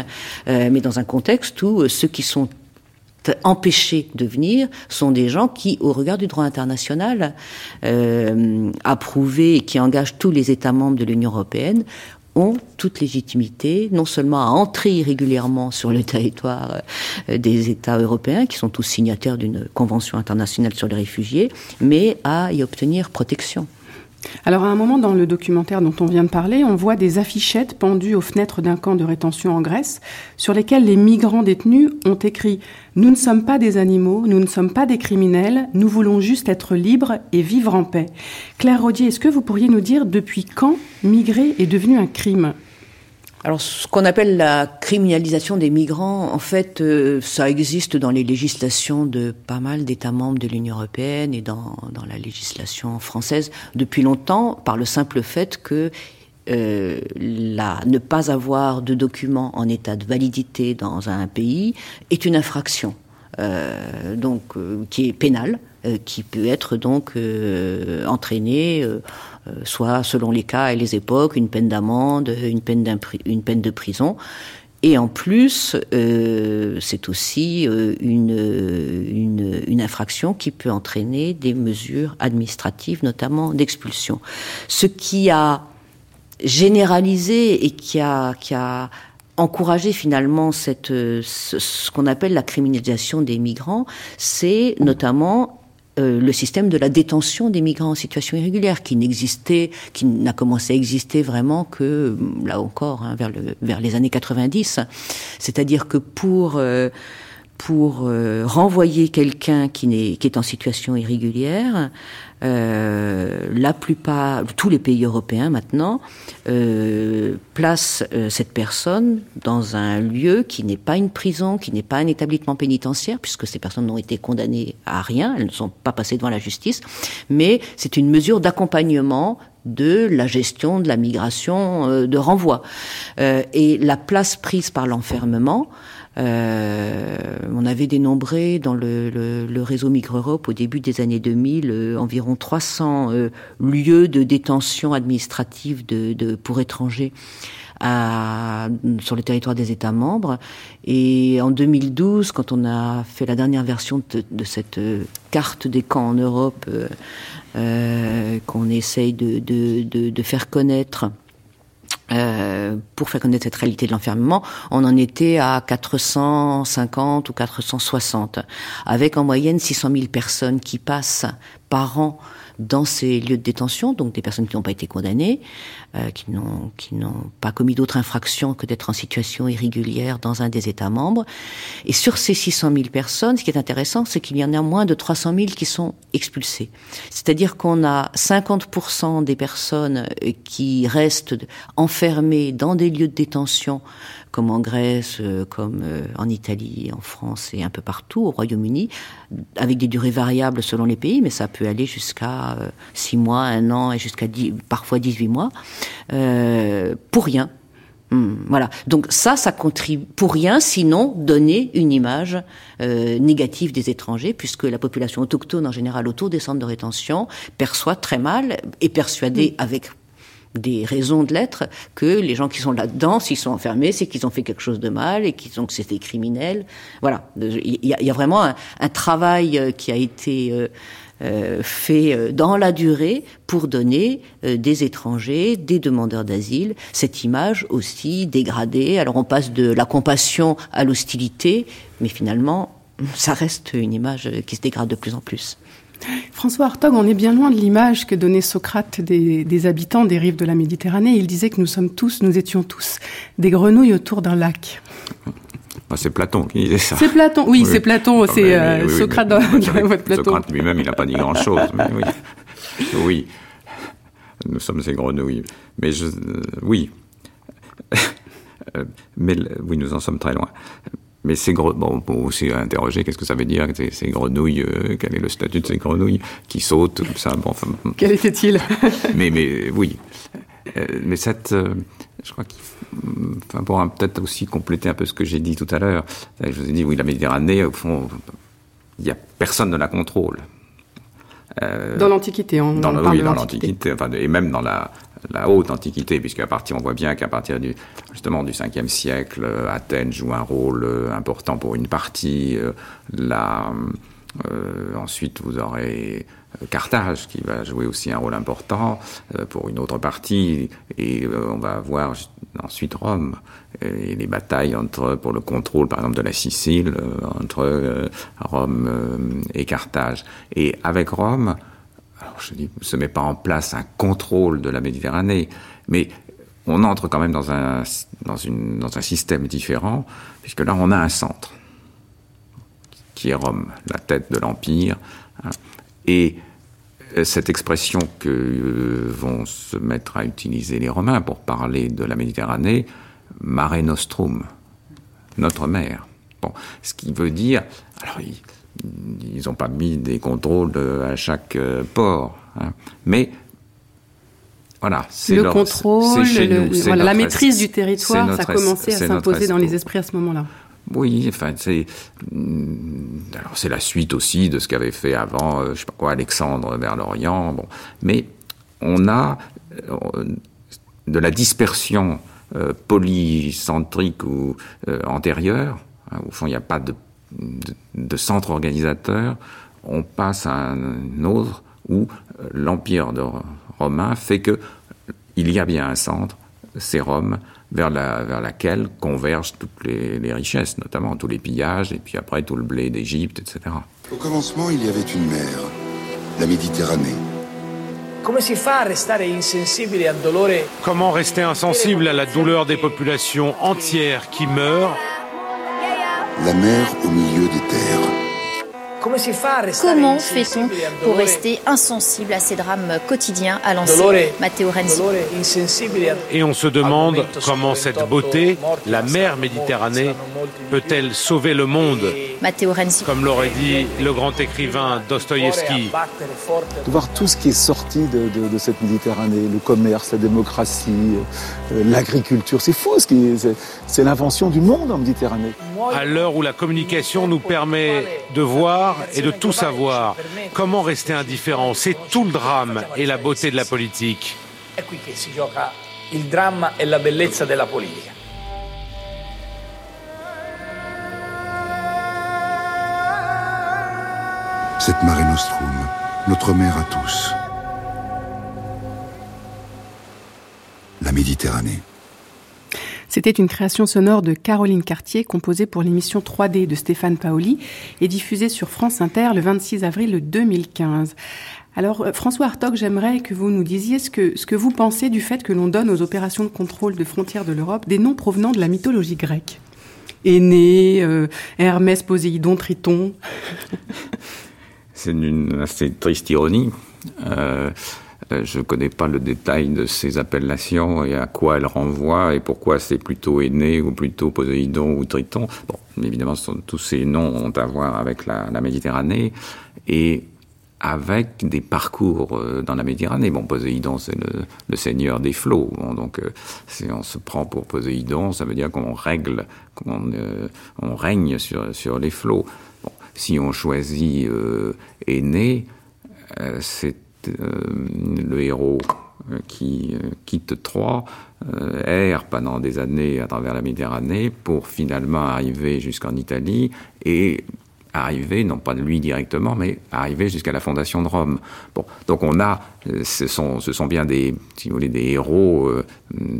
euh, mais dans un contexte où ceux qui sont empêchés de venir sont des gens qui, au regard du droit international euh, approuvé et qui engage tous les États membres de l'Union européenne, ont toute légitimité, non seulement à entrer irrégulièrement sur le territoire euh, des États européens, qui sont tous signataires d'une convention internationale sur les réfugiés, mais à y obtenir protection. Alors à un moment dans le documentaire dont on vient de parler, on voit des affichettes pendues aux fenêtres d'un camp de rétention en Grèce sur lesquelles les migrants détenus ont écrit ⁇ Nous ne sommes pas des animaux, nous ne sommes pas des criminels, nous voulons juste être libres et vivre en paix. ⁇ Claire Rodier, est-ce que vous pourriez nous dire depuis quand migrer est devenu un crime? Alors, ce qu'on appelle la criminalisation des migrants, en fait, euh, ça existe dans les législations de pas mal d'États membres de l'Union européenne et dans, la législation française depuis longtemps, par le simple fait que euh, la, ne pas avoir de documents en état de validité dans un pays est une infraction, euh, donc qui est pénale, qui peut être donc entraînée soit selon les cas et les époques, une peine d'amende, une peine, de prison. Et en plus, euh, c'est aussi euh, une, une, infraction qui peut entraîner des mesures administratives, notamment d'expulsion. Ce qui a généralisé et qui a, qui a encouragé finalement cette, ce, ce qu'on appelle la criminalisation des migrants, c'est notamment euh, le système de la détention des migrants en situation irrégulière, qui n'existait, qui n'a commencé à exister vraiment que là encore hein, vers, le, vers les années 90. C'est-à-dire que pour euh, pour euh, renvoyer quelqu'un qui, n'est, qui est en situation irrégulière, euh, la plupart, tous les pays européens maintenant, euh, placent euh, cette personne dans un lieu qui n'est pas une prison, qui n'est pas un établissement pénitentiaire, puisque ces personnes n'ont été condamnées à rien, elles ne sont pas passées devant la justice, mais c'est une mesure d'accompagnement de la gestion de la migration euh, de renvoi. Euh, et la place prise par l'enfermement, on avait dénombré dans le, le, le réseau Migre-Europe au début des années 2000 euh, environ 300 euh, lieux de détention administrative de, de, pour étrangers à, sur le territoire des États membres. Et en 2012, quand on a fait la dernière version de, de cette euh, carte des camps en Europe, euh, euh, qu'on essaye de, de, de faire connaître euh, pour faire connaître cette réalité de l'enfermement, on en était à 450 ou 460, avec en moyenne 600 000 personnes qui passent par an dans ces lieux de détention, donc des personnes qui n'ont pas été condamnées, euh, qui n'ont qui n'ont pas commis d'autres infractions que d'être en situation irrégulière dans un des États membres. Et sur ces 600 000 personnes, ce qui est intéressant, c'est qu'il y en a moins de 300 000 qui sont expulsées. C'est-à-dire qu'on a 50% des personnes euh, qui restent enfermées dans des lieux de détention comme en Grèce, euh, comme euh, en Italie, en France et un peu partout, au Royaume-Uni, avec des durées variables selon les pays, mais ça peut aller jusqu'à euh, 6 mois, un an et jusqu'à parfois 18 mois, euh, pour rien. Hum, voilà. Donc ça, ça contribue pour rien, sinon donner une image euh, négative des étrangers, puisque la population autochtone en général autour des centres de rétention perçoit très mal, est persuadée mmh. avec des raisons de l'être que les gens qui sont là-dedans, s'ils sont enfermés, c'est qu'ils ont fait quelque chose de mal et qu'ils ont que c'était criminel. Voilà, il y, a, il y a vraiment un, un, travail qui a été euh, euh, fait dans la durée pour donner euh, des étrangers, des demandeurs d'asile, cette image aussi dégradée. Alors on passe de la compassion à l'hostilité, mais finalement, ça reste une image qui se dégrade de plus en plus. François Hartog, on est bien loin de l'image que donnait Socrate des, des, habitants des rives de la Méditerranée. Il disait que nous sommes tous, nous étions tous des grenouilles autour d'un lac. C'est Platon qui disait ça. C'est Platon, oui, oui. c'est Platon, c'est euh, oui, Socrate dans votre Platon. Socrate lui-même, il n'a pas dit grand-chose, oui. (laughs) Oui, nous sommes ces grenouilles. Mais je, euh, oui. mais oui, nous en sommes très loin. Mais ces grenouilles, bon, on peut aussi interroger qu'est-ce que ça veut dire, ces, ces grenouilles, euh, quel est le statut de ces grenouilles qui sautent, tout ça. Bon, enfin, quel était-il? Mais, mais oui. Euh, mais cette, euh, je crois qu'il, enfin, pour peut-être aussi compléter un peu ce que j'ai dit tout à l'heure. Je vous ai dit, oui, la Méditerranée, au fond, il y a personne ne la contrôle. Euh, dans l'Antiquité, on dans, parle oui, dans l'Antiquité, enfin, et même dans la, la haute antiquité, puisqu'à partir, on voit bien qu'à partir du, justement du 5e siècle, Athènes joue un rôle important pour une partie. La, euh, ensuite, vous aurez Carthage qui va jouer aussi un rôle important euh, pour une autre partie, et euh, on va voir ensuite Rome et les batailles entre pour le contrôle, par exemple, de la Sicile entre Rome et Carthage. Et avec Rome, alors je dis, se met pas en place un contrôle de la Méditerranée, mais on entre quand même dans un, dans, une, dans un système différent, puisque là, on a un centre, qui est Rome, la tête de l'Empire. Et cette expression que euh, vont se mettre à utiliser les Romains pour parler de la Méditerranée, Mare Nostrum, notre mer. Bon, ce qui veut dire, alors ils n'ont pas mis des contrôles à chaque euh, port, hein, mais voilà, c'est le leur, contrôle, chez le, nous, voilà, la maîtrise du territoire, ça a commencé à s'imposer dans les esprits à ce moment-là. Oui, enfin, c'est alors c'est la suite aussi de ce qu'avait fait avant, euh, je sais pas quoi, Alexandre vers l'Orient. Bon, mais on a euh, de la dispersion euh, polycentrique ou antérieure. Hein, au fond, il n'y a pas de, centre organisateur. On passe à un autre où l'empire romain fait que il y a bien un centre, c'est Rome vers, la, vers laquelle convergent toutes les, les, richesses, notamment tous les pillages, et puis après tout le blé d'Égypte, etc. Au commencement, il y avait une mer, la Méditerranée. Comment rester insensible à la douleur des populations entières qui meurent? La mer au milieu. Comment fait-on pour rester insensible à ces drames quotidiens à lancé Matteo Renzi Et on se demande comment cette beauté, la mer Méditerranée, peut-elle sauver le monde? Matteo Renzi. Comme l'aurait dit le grand écrivain Dostoïevski. De voir tout ce qui est sorti de, de, de cette Méditerranée, le commerce, la démocratie, euh, l'agriculture, c'est fou, c'est l'invention du monde en Méditerranée. À l'heure où la communication nous permet de voir et de tout savoir, comment rester indifférent? C'est tout le drame et la beauté de la politique. È qui che si gioca il dramma e la bellezza della politica. Cette Mare Nostrum, notre mer à tous. La Méditerranée. C'était une création sonore de Caroline Cartier, composée pour l'émission 3D de Stéphane Paoli et diffusée sur France Inter le 26 avril 2015. Alors, euh, François Hartog, j'aimerais que vous nous disiez ce que, ce que vous pensez du fait que l'on donne aux opérations de contrôle de frontières de l'Europe des noms provenant de la mythologie grecque. Aîné, euh, Hermès, Poséidon, Triton. (laughs) C'est une assez triste ironie. Euh, je ne connais pas le détail de ces appellations et à quoi elles renvoient et pourquoi c'est plutôt Aîné ou plutôt Poséidon ou Triton. Bon, évidemment, tous ces noms ont à voir avec la, Méditerranée et avec des parcours euh, dans la Méditerranée. Bon, Poséidon, c'est le, seigneur des flots. Donc, euh, si on se prend pour Poséidon, ça veut dire qu'on règle, qu'on euh, on règne sur les flots. Si on choisit euh, Aîné, c'est le héros qui quitte Troie, erre pendant des années à travers la Méditerranée pour finalement arriver jusqu'en Italie et arriver, non pas de lui directement, mais arriver jusqu'à la fondation de Rome. Bon, donc on a, ce sont, bien des, si vous voulez, des héros euh,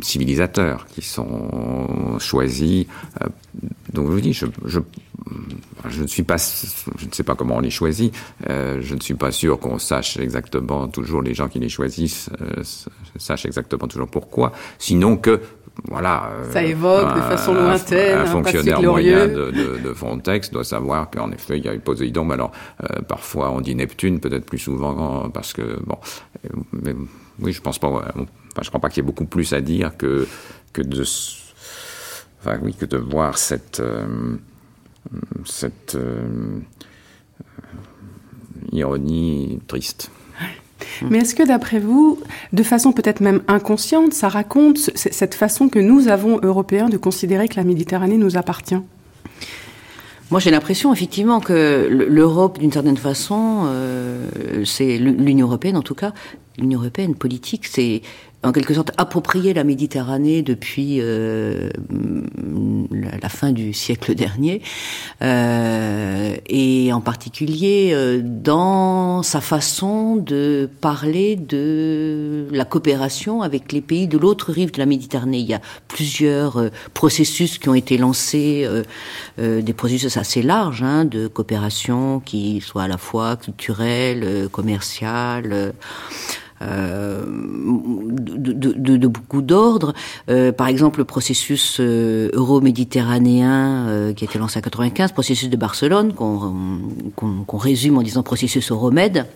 civilisateurs qui sont choisis. Euh, donc je vous dis, je, je, je, ne suis pas, je ne sais pas comment on les choisit. Euh, je ne suis pas sûr qu'on sache exactement toujours les gens qui les choisissent euh, sachent exactement toujours pourquoi. Sinon que voilà. Ça évoque un, de façon lointaine. Un, un fonctionnaire moyen de, de, de, Frontex doit savoir qu'en effet, il y a eu Poséidon, mais alors euh, parfois on dit Neptune, peut-être plus souvent, parce que, bon. Mais, oui, je pense pas. Enfin, je crois pas qu'il y ait beaucoup plus à dire que, que de. Enfin, oui, que de voir cette. Euh, cette. Euh, ironie triste. Mais est-ce que d'après vous, de façon peut-être même inconsciente, ça raconte cette façon que nous avons, Européens, de considérer que la Méditerranée nous appartient? Moi, j'ai l'impression effectivement que l'Europe, d'une certaine façon, euh, c'est l'Union européenne en tout cas, l'Union européenne politique, c'est en quelque sorte approprié la Méditerranée depuis euh, fin du siècle dernier, euh, et en particulier euh, dans sa façon de parler de la coopération avec les pays de l'autre rive de la Méditerranée. Il y a plusieurs euh, processus qui ont été lancés, euh, euh, des processus assez larges hein, de coopération qui soient à la fois culturelle, commerciale. Euh, de, de, de, beaucoup d'ordres. Euh, par exemple, le processus euh, euro-méditerranéen qui a été lancé en 95, processus de Barcelone, qu'on qu qu résume en disant processus Euromède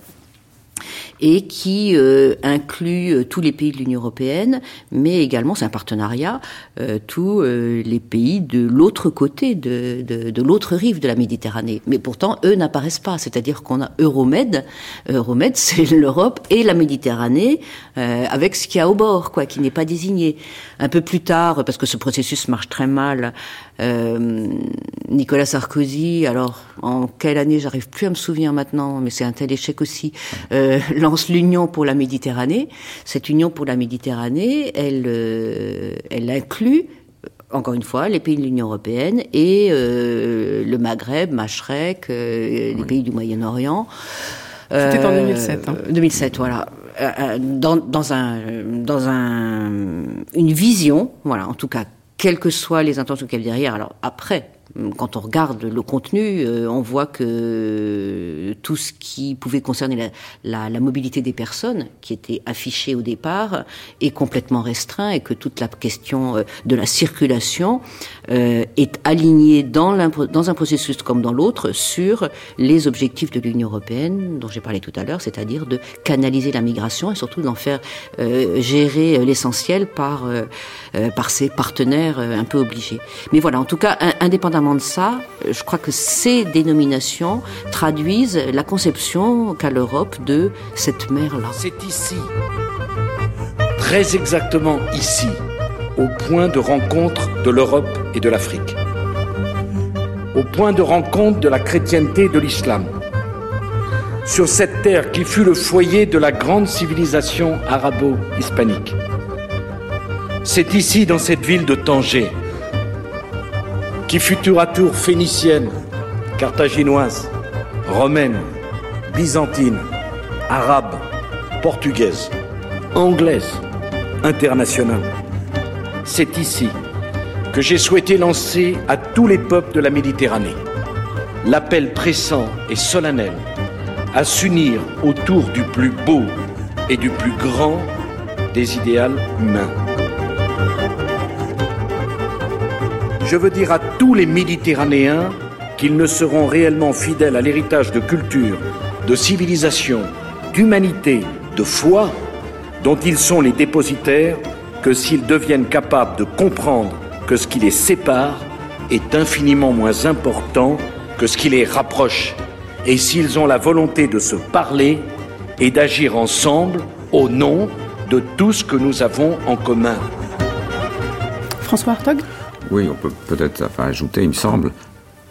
et qui euh, inclut euh, tous les pays de l'Union européenne, mais également, c'est un partenariat, euh, tous les pays de l'autre côté, de, de, de l'autre rive de la Méditerranée. Mais pourtant, eux n'apparaissent pas, c'est-à-dire qu'on a Euromed, Euromed (laughs) c'est l'Europe et la Méditerranée, avec ce qu'il y a au bord, quoi, qui n'est pas désigné. Un peu plus tard, parce que ce processus marche très mal, euh, Nicolas Sarkozy, alors en quelle année, j'arrive plus à me souvenir maintenant, mais c'est un tel échec aussi, euh, (laughs) lance l'Union pour la Méditerranée. Cette Union pour la Méditerranée, elle, euh, elle inclut encore une fois, les pays de l'Union européenne et euh, le Maghreb, Machrek, euh, les pays du Moyen-Orient. C'était en 2007. Hein. 2007, voilà. Euh, dans, dans, un, dans un, une vision, voilà, en tout cas, quelles que soient les intentions qu'il y a derrière. Alors après, quand on regarde le contenu, euh, on voit que tout ce qui pouvait concerner la, la, mobilité des personnes, qui était affiché au départ, est complètement restreint et que toute la question euh, de la circulation euh, est alignée dans, un processus comme dans l'autre sur les objectifs de l'Union européenne, dont j'ai parlé tout à l'heure, c'est-à-dire de canaliser la migration et surtout d'en faire gérer l'essentiel par, par ses partenaires un peu obligés. Mais voilà, en tout cas, indépendamment de ça, je crois que ces dénominations traduisent la conception qu'a l'Europe de cette mer-là. C'est ici, très exactement ici, au point de rencontre de l'Europe et de l'Afrique, au point de rencontre de la chrétienté et de l'islam, sur cette terre qui fut le foyer de la grande civilisation arabo-hispanique. C'est ici, dans cette ville de Tanger, qui fut tour à tour phénicienne, carthaginoise, romaine, byzantine, arabe, portugaise, anglaise, internationale. C'est ici que j'ai souhaité lancer à tous les peuples de la Méditerranée l'appel pressant et solennel à s'unir autour du plus beau et du plus grand des idéaux humains. je veux dire à tous les Méditerranéens qu'ils ne seront réellement fidèles à l'héritage de culture, de civilisation, d'humanité, de foi dont ils sont les dépositaires que s'ils deviennent capables de comprendre que ce qui les sépare est infiniment moins important que ce qui les rapproche, et s'ils ont la volonté de se parler et d'agir ensemble au nom de tout ce que nous avons en commun. François Hartog? Oui, on peut peut-être enfin, ajouter, il me semble,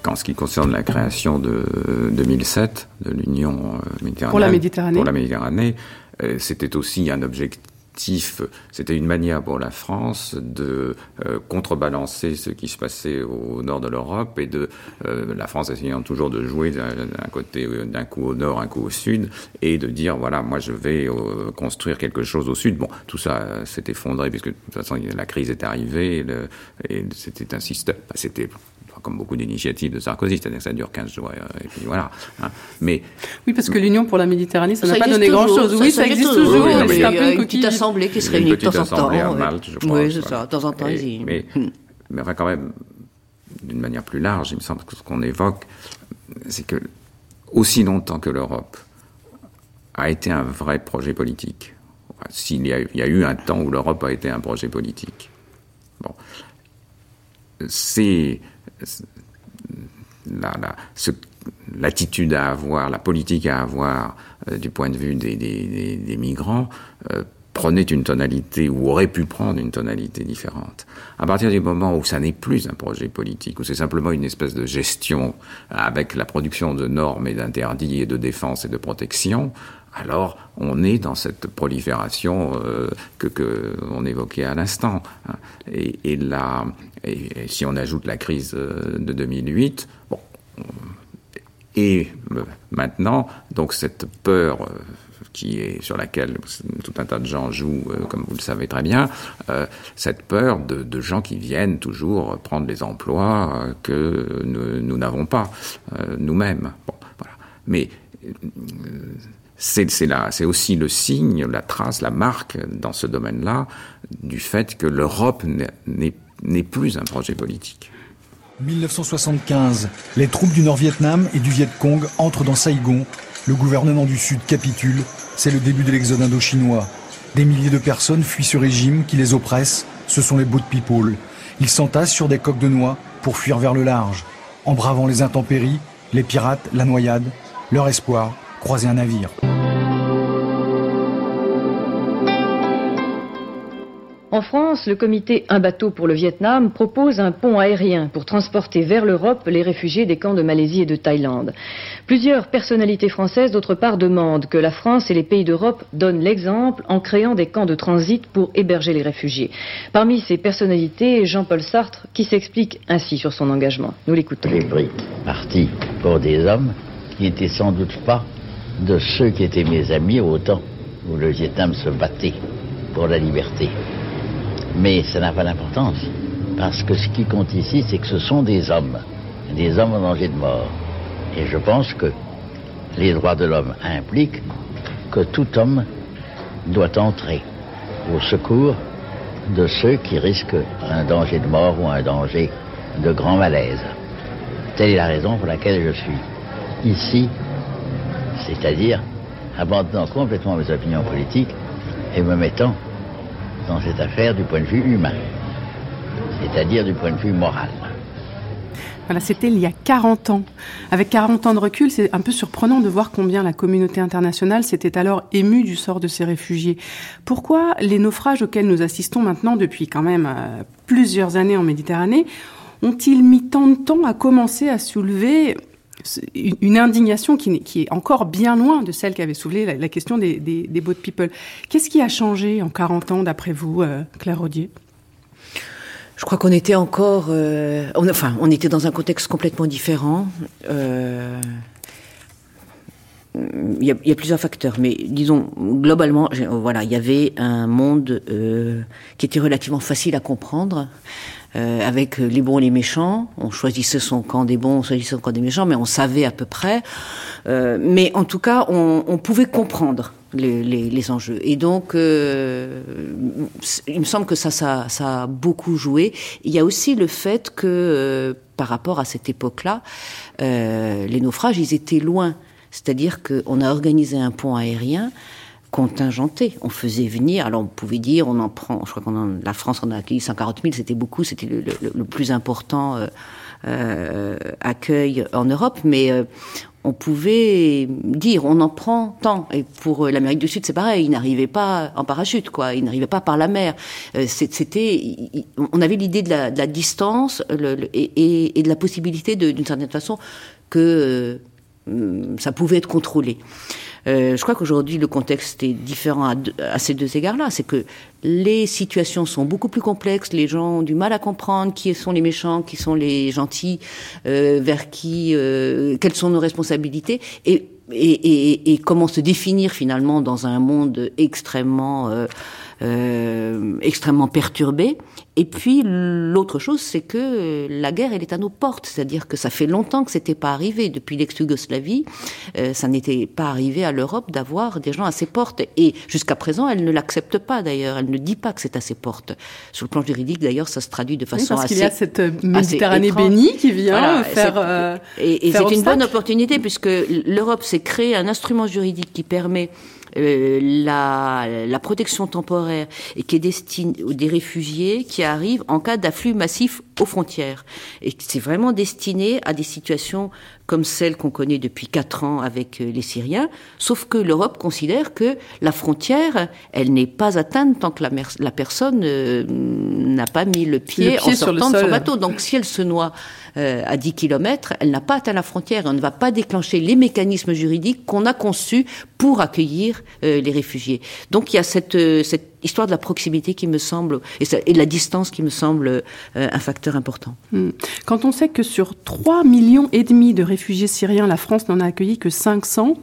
qu'en ce qui concerne la création de 2007 de l'Union méditerranéenne pour la Méditerranée, pour la Méditerranée euh, c'était aussi un objectif c'était une manière pour la France de euh, contrebalancer ce qui se passait au nord de l'Europe et de euh, la France essayant toujours de jouer d'un côté d'un coup au nord, un coup au sud et de dire voilà moi je vais construire quelque chose au sud. Bon, tout ça s'est effondré puisque de toute façon la crise est arrivée et c'était un système, c'était comme beaucoup d'initiatives de Sarkozy, c'est-à-dire que ça dure 15 jours et, puis voilà. Hein. Mais oui, parce que l'Union pour la Méditerranée, ça n'a pas donné grand-chose. Oui, ça, existe toujours. c'est un peu une, petite assemblée qui se réunit de temps en temps. À Malte, je Oui, c'est ça. De temps en temps, mais, mais enfin, quand même, d'une manière plus large, il me semble que ce qu'on évoque, c'est que aussi longtemps que l'Europe a été un vrai projet politique, s'il y, y, a eu un temps où l'Europe a été un projet politique, bon, c'est l'attitude à avoir, la politique à avoir euh, du point de vue des, migrants euh, prenait une tonalité ou aurait pu prendre une tonalité différente. À partir du moment où ça n'est plus un projet politique, où c'est simplement une espèce de gestion avec la production de normes et d'interdits et de défense et de protection, alors on est dans cette prolifération euh, que, que évoquait à l'instant. Hein. Et, et, là, et, si on ajoute la crise euh, de 2008, bon, et euh, maintenant, donc cette peur qui est sur laquelle tout un tas de gens jouent, comme vous le savez très bien, cette peur de, gens qui viennent toujours prendre les emplois que nous n'avons pas nous-mêmes. Bon, voilà. Mais c'est aussi le signe, la trace, la marque dans ce domaine-là du fait que l'Europe n'est plus un projet politique. 1975, les troupes du Nord-Vietnam et du Viet Cong entrent dans Saigon. Le gouvernement du Sud capitule. C'est le début de l'exode indo-chinois. Des milliers de personnes fuient ce régime qui les oppresse. Ce sont les boat people. Ils s'entassent sur des coques de noix pour fuir vers le large. En bravant les intempéries, les pirates, la noyade, leur espoir, croiser un navire. En France, le comité Un bateau pour le Vietnam propose un pont aérien pour transporter vers l'Europe les réfugiés des camps de Malaisie et de Thaïlande. Plusieurs personnalités françaises, d'autre part, demandent que la France et les pays d'Europe donnent l'exemple en créant des camps de transit pour héberger les réfugiés. Parmi ces personnalités, Jean-Paul Sartre, qui s'explique ainsi sur son engagement. Nous l'écoutons. Les briques partis pour des hommes qui n'étaient sans doute pas de ceux qui étaient mes amis au temps où le Vietnam se battait pour la liberté. Mais ça n'a pas d'importance, parce que ce qui compte ici, c'est que ce sont des hommes des hommes en danger de mort. Et je pense que les droits de l'homme impliquent que tout homme doit entrer au secours de ceux qui risquent un danger de mort ou un danger de grand malaise. Telle est la raison pour laquelle je suis ici, c'est-à-dire abandonnant complètement mes opinions politiques et me mettant dans cette affaire du point de vue humain, c'est-à-dire du point de vue moral. Voilà, c'était il y a 40 ans. Avec 40 ans de recul, c'est un peu surprenant de voir combien la communauté internationale s'était alors émue du sort de ces réfugiés. Pourquoi les naufrages auxquels nous assistons maintenant depuis quand même euh, plusieurs années en Méditerranée ont-ils mis tant de temps à commencer à soulever une indignation qui, est encore bien loin de celle qu'avait soulevé la, question des, des, boat people. Qu'est-ce qui a changé en 40 ans, d'après vous, euh, Claire Rodier je crois qu'on était encore, euh, enfin, on était dans un contexte complètement différent. Euh, il, y a, plusieurs facteurs, mais disons globalement, voilà, il y avait un monde qui était relativement facile à comprendre. Euh, avec les bons et les méchants. On choisissait son camp des bons, on choisissait son camp des méchants, mais on savait à peu près. Euh, mais en tout cas, on, on pouvait comprendre les, les, les, enjeux. Et donc, euh, il me semble que ça, ça, ça, a beaucoup joué. Il y a aussi le fait que, euh, par rapport à cette époque-là, euh, les naufrages, ils étaient loin. C'est-à-dire qu'on a organisé un pont aérien contingenté. On faisait venir, alors on pouvait dire, on en prend, je crois qu'on la France en a accueilli 140 000, c'était beaucoup, c'était le, plus important euh, euh, accueil en Europe, mais euh, on pouvait dire, on en prend tant. Et pour l'Amérique du Sud, c'est pareil, ils n'arrivaient pas en parachute, quoi, ils n'arrivaient pas par la mer. C'était, on avait l'idée de, la, distance et, et, de la possibilité, d'une certaine façon, que ça pouvait être contrôlé. Euh, je crois qu'aujourd'hui, le contexte est différent à, ces deux égards-là. C'est que les situations sont beaucoup plus complexes, les gens ont du mal à comprendre qui sont les méchants, qui sont les gentils, euh, vers qui, euh, quelles sont nos responsabilités. Et et, comment se définir finalement dans un monde extrêmement euh, extrêmement perturbé. Et puis l'autre chose, c'est que la guerre, elle est à nos portes, c'est-à-dire que ça fait longtemps que c'était pas arrivé depuis l'ex-Yougoslavie, euh, ça n'était pas arrivé à l'Europe d'avoir des gens à ses portes. Et jusqu'à présent, elle ne l'accepte pas d'ailleurs, elle ne dit pas que c'est à ses portes. Sur le plan juridique, d'ailleurs, ça se traduit de façon oui, parce assez. qu'il y a cette Méditerranée bénie qui vient faire. Euh, et, et c'est une bonne opportunité puisque l'Europe s'est créé un instrument juridique qui permet euh, la, la, protection temporaire et qui est destinée aux des réfugiés qui arrivent en cas d'afflux massif aux frontières. Et c'est vraiment destiné à des situations comme celle qu'on connaît depuis quatre ans avec euh, les Syriens, sauf que l'Europe considère que la frontière, elle n'est pas atteinte tant que la, la personne euh, n'a pas mis le pied, en sortant de son bateau. Donc si elle se noie euh, à 10 km, elle n'a pas atteint la frontière. On ne va pas déclencher les mécanismes juridiques qu'on a conçus pour accueillir les réfugiés. Donc il y a cette, cette histoire de la proximité qui me semble, et, et de la distance qui me semble un facteur important. Hmm. Quand on sait que sur 3 millions et demi de réfugiés syriens, la France n'en a accueilli que 500.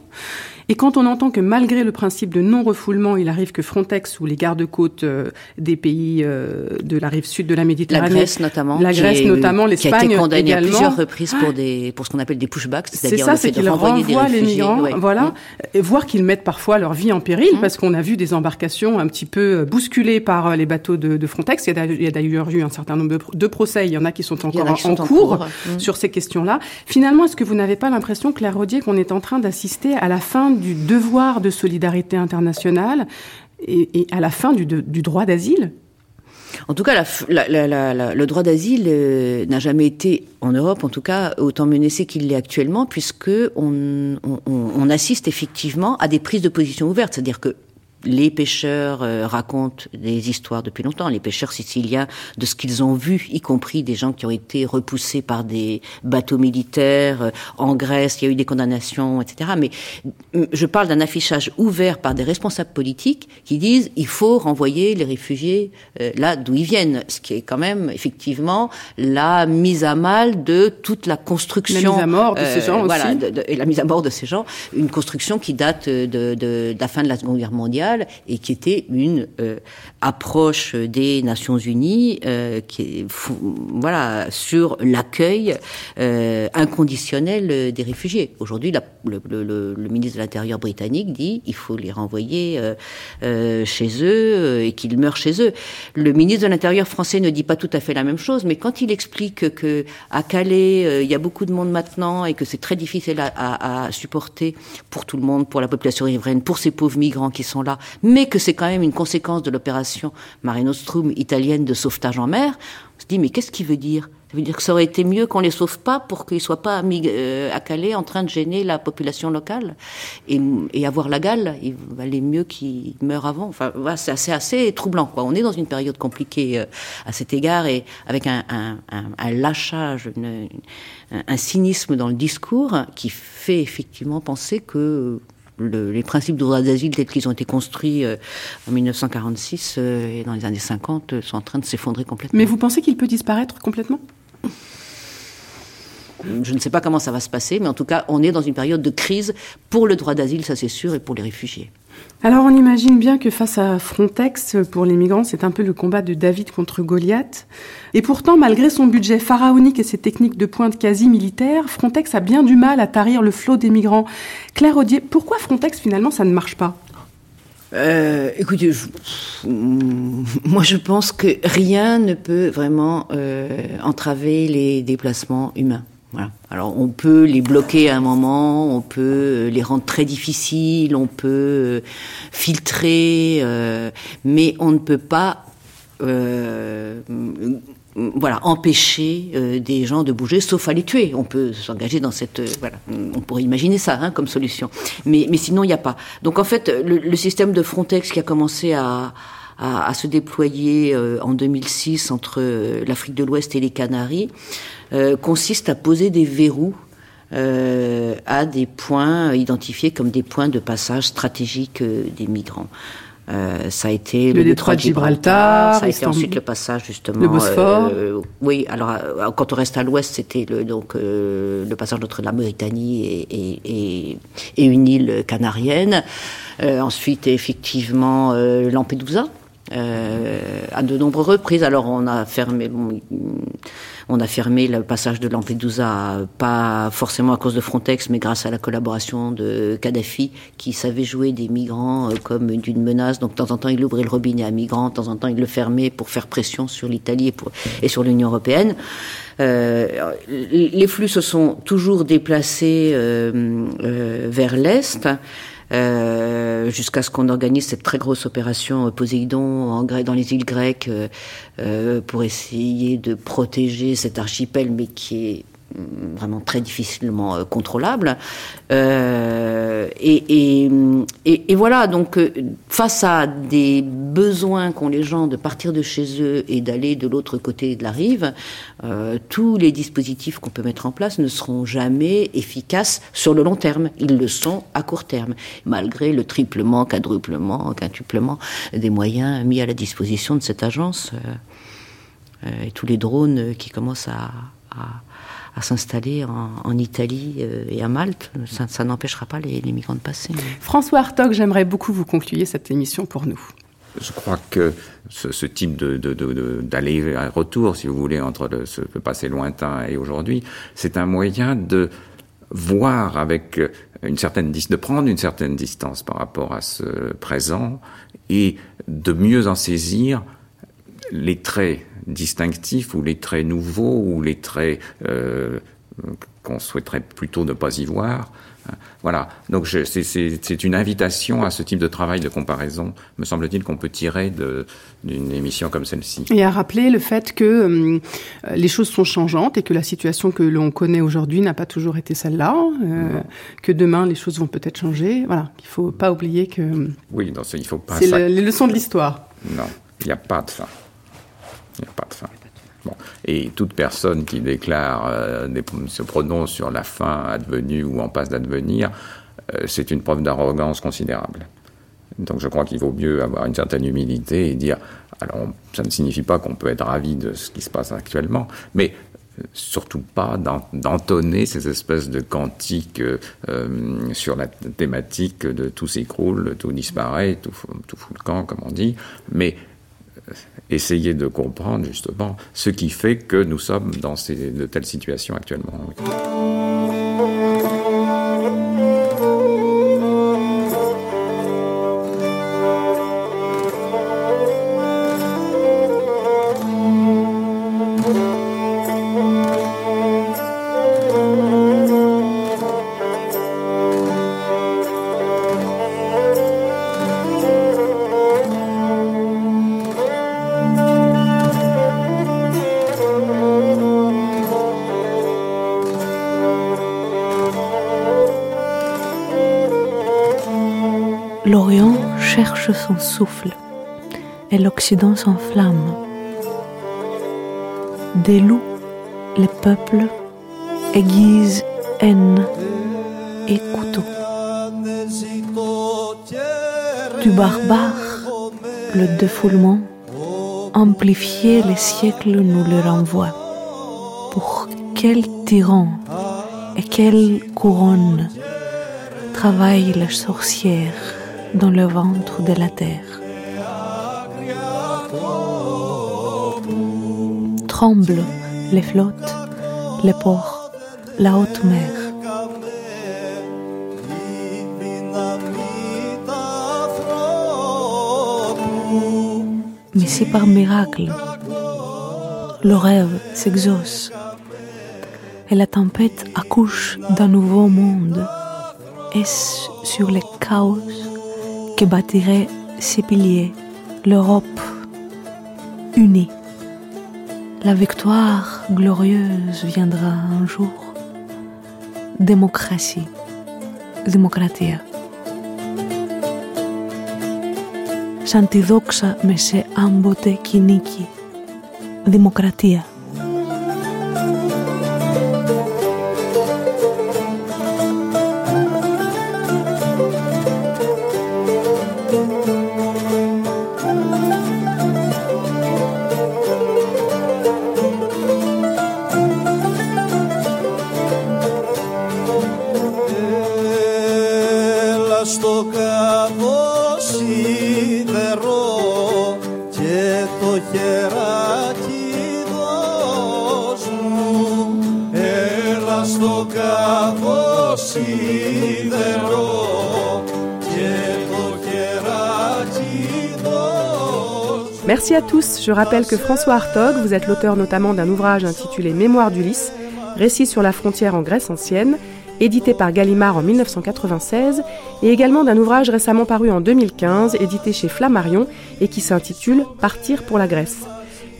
Et quand on entend que malgré le principe de non-refoulement, il arrive que Frontex ou les gardes-côtes euh, des pays euh, de la rive sud de la Méditerranée, la Grèce notamment, la Grèce notamment, l'Espagne qui a été condamnée à plusieurs reprises pour des pour ce qu'on appelle des pushbacks, c'est-à-dire le fait de renvoyer des réfugiés, les migrants, voilà, mmh. et voir qu'ils mettent parfois leur vie en péril mmh. parce qu'on a vu des embarcations un petit peu euh, bousculées par les bateaux de, de Frontex. Il y a d'ailleurs eu un certain nombre de procès. Il y en a qui sont encore en, sont en, cours, cours. Mmh. sur ces questions-là. Finalement, est-ce que vous n'avez pas l'impression, Claire Rodier, qu'on est en train d'assister à la fin du devoir de solidarité internationale et, à la fin du, droit d'asile en tout cas, le droit d'asile euh, n'a jamais été, en Europe en tout cas, autant menacé qu'il l'est actuellement, puisque on, assiste effectivement à des prises de position ouvertes. C'est-à-dire que les pêcheurs euh, racontent des histoires depuis longtemps, les pêcheurs siciliens, de ce qu'ils ont vu, y compris des gens qui ont été repoussés par des bateaux militaires. Euh, en Grèce, il y a eu des condamnations, etc. Mais mm, je parle d'un affichage ouvert par des responsables politiques qui disent il faut renvoyer les réfugiés euh, là d'où ils viennent, ce qui est quand même effectivement la mise à mal de toute la construction. La mise à mort de ces gens voilà, aussi. et la mise à mort de ces gens, une construction qui date de, de, de la fin de la Seconde Guerre mondiale et qui était une euh, approche des Nations Unies euh, qui voilà sur l'accueil euh, inconditionnel des réfugiés. Aujourd'hui, le, ministre de l'Intérieur britannique dit il faut les renvoyer chez eux et qu'ils meurent chez eux. Le ministre de l'Intérieur français ne dit pas tout à fait la même chose, mais quand il explique que à Calais il y a beaucoup de monde maintenant et que c'est très difficile à, à, à supporter pour tout le monde, pour la population riveraine, pour ces pauvres migrants qui sont là, mais que c'est quand même une conséquence de l'opération Mare Nostrum italienne de sauvetage en mer, on se dit mais qu'est-ce qu'il veut dire? Ça veut dire que ça aurait été mieux qu'on les sauve pas pour qu'ils soient pas euh, à Calais en train de gêner la population locale et, avoir la gale. Il valait mieux qu'ils meurent avant. Enfin, c'est assez, troublant. On est dans une période compliquée euh, à cet égard et avec un, lâchage, un cynisme dans le discours qui fait effectivement penser que le, les principes de droit d'asile tels qu'ils ont été construits euh, en 1946 euh, et dans les années 50 euh, sont en train de s'effondrer complètement. Mais vous pensez qu'il peut disparaître complètement? Je ne sais pas comment ça va se passer, mais en tout cas, on est dans une période de crise pour le droit d'asile, ça c'est sûr, et pour les réfugiés. Alors on imagine bien que face à Frontex, pour les migrants, c'est un peu le combat de David contre Goliath. Et pourtant, malgré son budget pharaonique et ses techniques de pointe quasi militaires, Frontex a bien du mal à tarir le flot des migrants. Claire Audier, pourquoi Frontex finalement ça ne marche pas? Euh, écoutez, je, (laughs) moi je pense que rien ne peut vraiment euh, entraver les déplacements humains. Voilà. Alors on peut les bloquer à un moment, on peut les rendre très difficiles, on peut euh, filtrer, euh, mais on ne peut pas euh, voilà, empêcher euh, des gens de bouger, sauf à les tuer. On peut s'engager dans cette, euh, voilà, on pourrait imaginer ça hein, comme solution. Mais, mais sinon, il n'y a pas. Donc en fait, le, le, système de Frontex qui a commencé à, à, à se déployer euh, en 2006 entre l'Afrique de l'Ouest et les Canaries consiste à poser des verrous à des points identifiés comme des points de passage stratégiques des migrants. Euh, ça a été le, le détroit de Gibraltar, ça a été ensuite le passage justement. Le Bosphore. Euh, oui, alors euh, quand on reste à l'ouest, c'était le, donc euh, le passage entre la Mauritanie et, et, et, et une île canarienne. Euh, ensuite, effectivement, Lampedusa. À de nombreuses reprises. Alors on a fermé. Bon, on a fermé le passage de Lampedusa, pas forcément à cause de Frontex, mais grâce à la collaboration de Kadhafi, qui savait jouer des migrants euh, comme d'une menace. Donc, de temps en temps, il ouvrait le robinet à migrants, de temps en temps, il le fermait pour faire pression sur l'Italie et, et, sur l'Union européenne. Euh, les flux se sont toujours déplacés euh, euh, vers l'Est. Euh, jusqu'à ce qu'on organise cette très grosse opération Poséidon en dans les îles grecques euh, euh, pour essayer de protéger cet archipel, mais qui est vraiment très difficilement euh, contrôlable. Euh, et, voilà, donc euh, face à des besoins qu'ont les gens de partir de chez eux et d'aller de l'autre côté de la rive, tous les dispositifs qu'on peut mettre en place ne seront jamais efficaces sur le long terme. Ils le sont à court terme, malgré le triplement, quadruplement, quintuplement des moyens mis à la disposition de cette agence et tous les drones qui commencent à à s'installer en, en, Italie euh, et à Malte. Ça, ça n'empêchera pas les, les, migrants de passer. François Hartog, j'aimerais beaucoup vous concluer cette émission pour nous. Je crois que ce, ce type de, de, de, d'aller-retour, si vous voulez, entre le, ce passé lointain et aujourd'hui, c'est un moyen de voir avec une certaine de prendre une certaine distance par rapport à ce présent et de mieux en saisir les traits distinctifs ou les traits nouveaux ou les traits euh, qu'on souhaiterait plutôt ne pas y voir. Voilà, donc c'est une invitation à ce type de travail de comparaison, me semble-t-il, qu'on peut tirer d'une émission comme celle-ci. Et à rappeler le fait que euh, les choses sont changeantes et que la situation que l'on connaît aujourd'hui n'a pas toujours été celle-là, euh, que demain les choses vont peut-être changer. Voilà, il ne faut pas oublier que. Oui, non, il faut pas. C'est le, les leçons de l'histoire. Non, il n'y a pas de fin. Il n'y a pas de fin. Bon. Et toute personne qui déclare, euh, des, se prononce sur la fin advenue ou en passe d'advenir, euh, c'est une preuve d'arrogance considérable. Donc je crois qu'il vaut mieux avoir une certaine humilité et dire, alors ça ne signifie pas qu'on peut être ravi de ce qui se passe actuellement, mais surtout pas d'entonner ces espèces de cantiques euh, sur la thématique de tout s'écroule, tout disparaît, tout, tout fout le camp, comme on dit, mais euh, essayer de comprendre justement ce qui fait que nous sommes dans de telles situations actuellement. L'Orient cherche son souffle et l'Occident s'enflamme. Des loups, les peuples aiguisent haine et couteau. Du barbare, le défoulement, amplifié les siècles nous le renvoie. Pour quel tyran et quelle couronne travaillent les sorcières dans le ventre de la terre. Tremblent les flottes, les ports, la haute mer. Mais si par miracle, le rêve s'exauce et la tempête accouche d'un nouveau monde, est-ce sur les chaos que bâtirait ses piliers, l'Europe unie. La victoire glorieuse viendra un jour. Démocratie, δημοκρατία. Σαν τη δόξα με σε άμποτε κυνήκη. Δημοκρατία. Merci à tous. Je rappelle que François Hartog, vous êtes l'auteur notamment d'un ouvrage intitulé Mémoire d'Ulysse, récit sur la frontière en Grèce ancienne, édité par Gallimard en 1996, et également d'un ouvrage récemment paru en 2015, édité chez Flammarion, et qui s'intitule Partir pour la Grèce.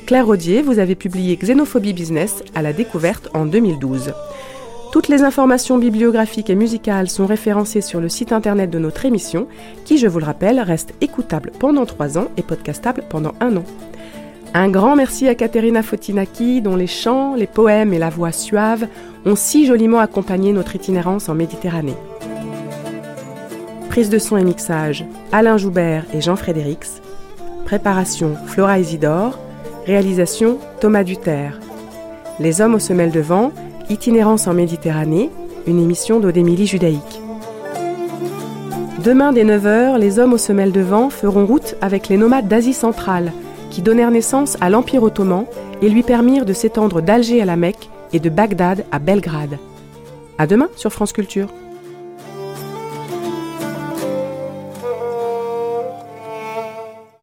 Claire Rodier, vous avez publié Xénophobie Business à la découverte en 2012. Toutes les informations bibliographiques et musicales sont référencées sur le site internet de notre émission, qui, je vous le rappelle, reste écoutable pendant trois ans et podcastable pendant un an. Un grand merci à Caterina Fotinaki, dont les chants, les poèmes et la voix suave ont si joliment accompagné notre itinérance en Méditerranée. Prise de son et mixage, Alain Joubert et Jean Frédérix. Préparation, Flora Isidore. Réalisation, Thomas Duterre. Les hommes aux semelles de vent, Itinérance en Méditerranée, une émission d'Odémilie Judaïque. Demain dès 9h, les hommes aux semelles de vent feront route avec les nomades d'Asie centrale, qui donnèrent naissance à l'Empire ottoman et lui permirent de s'étendre d'Alger à la Mecque et de Bagdad à Belgrade. À demain sur France Culture.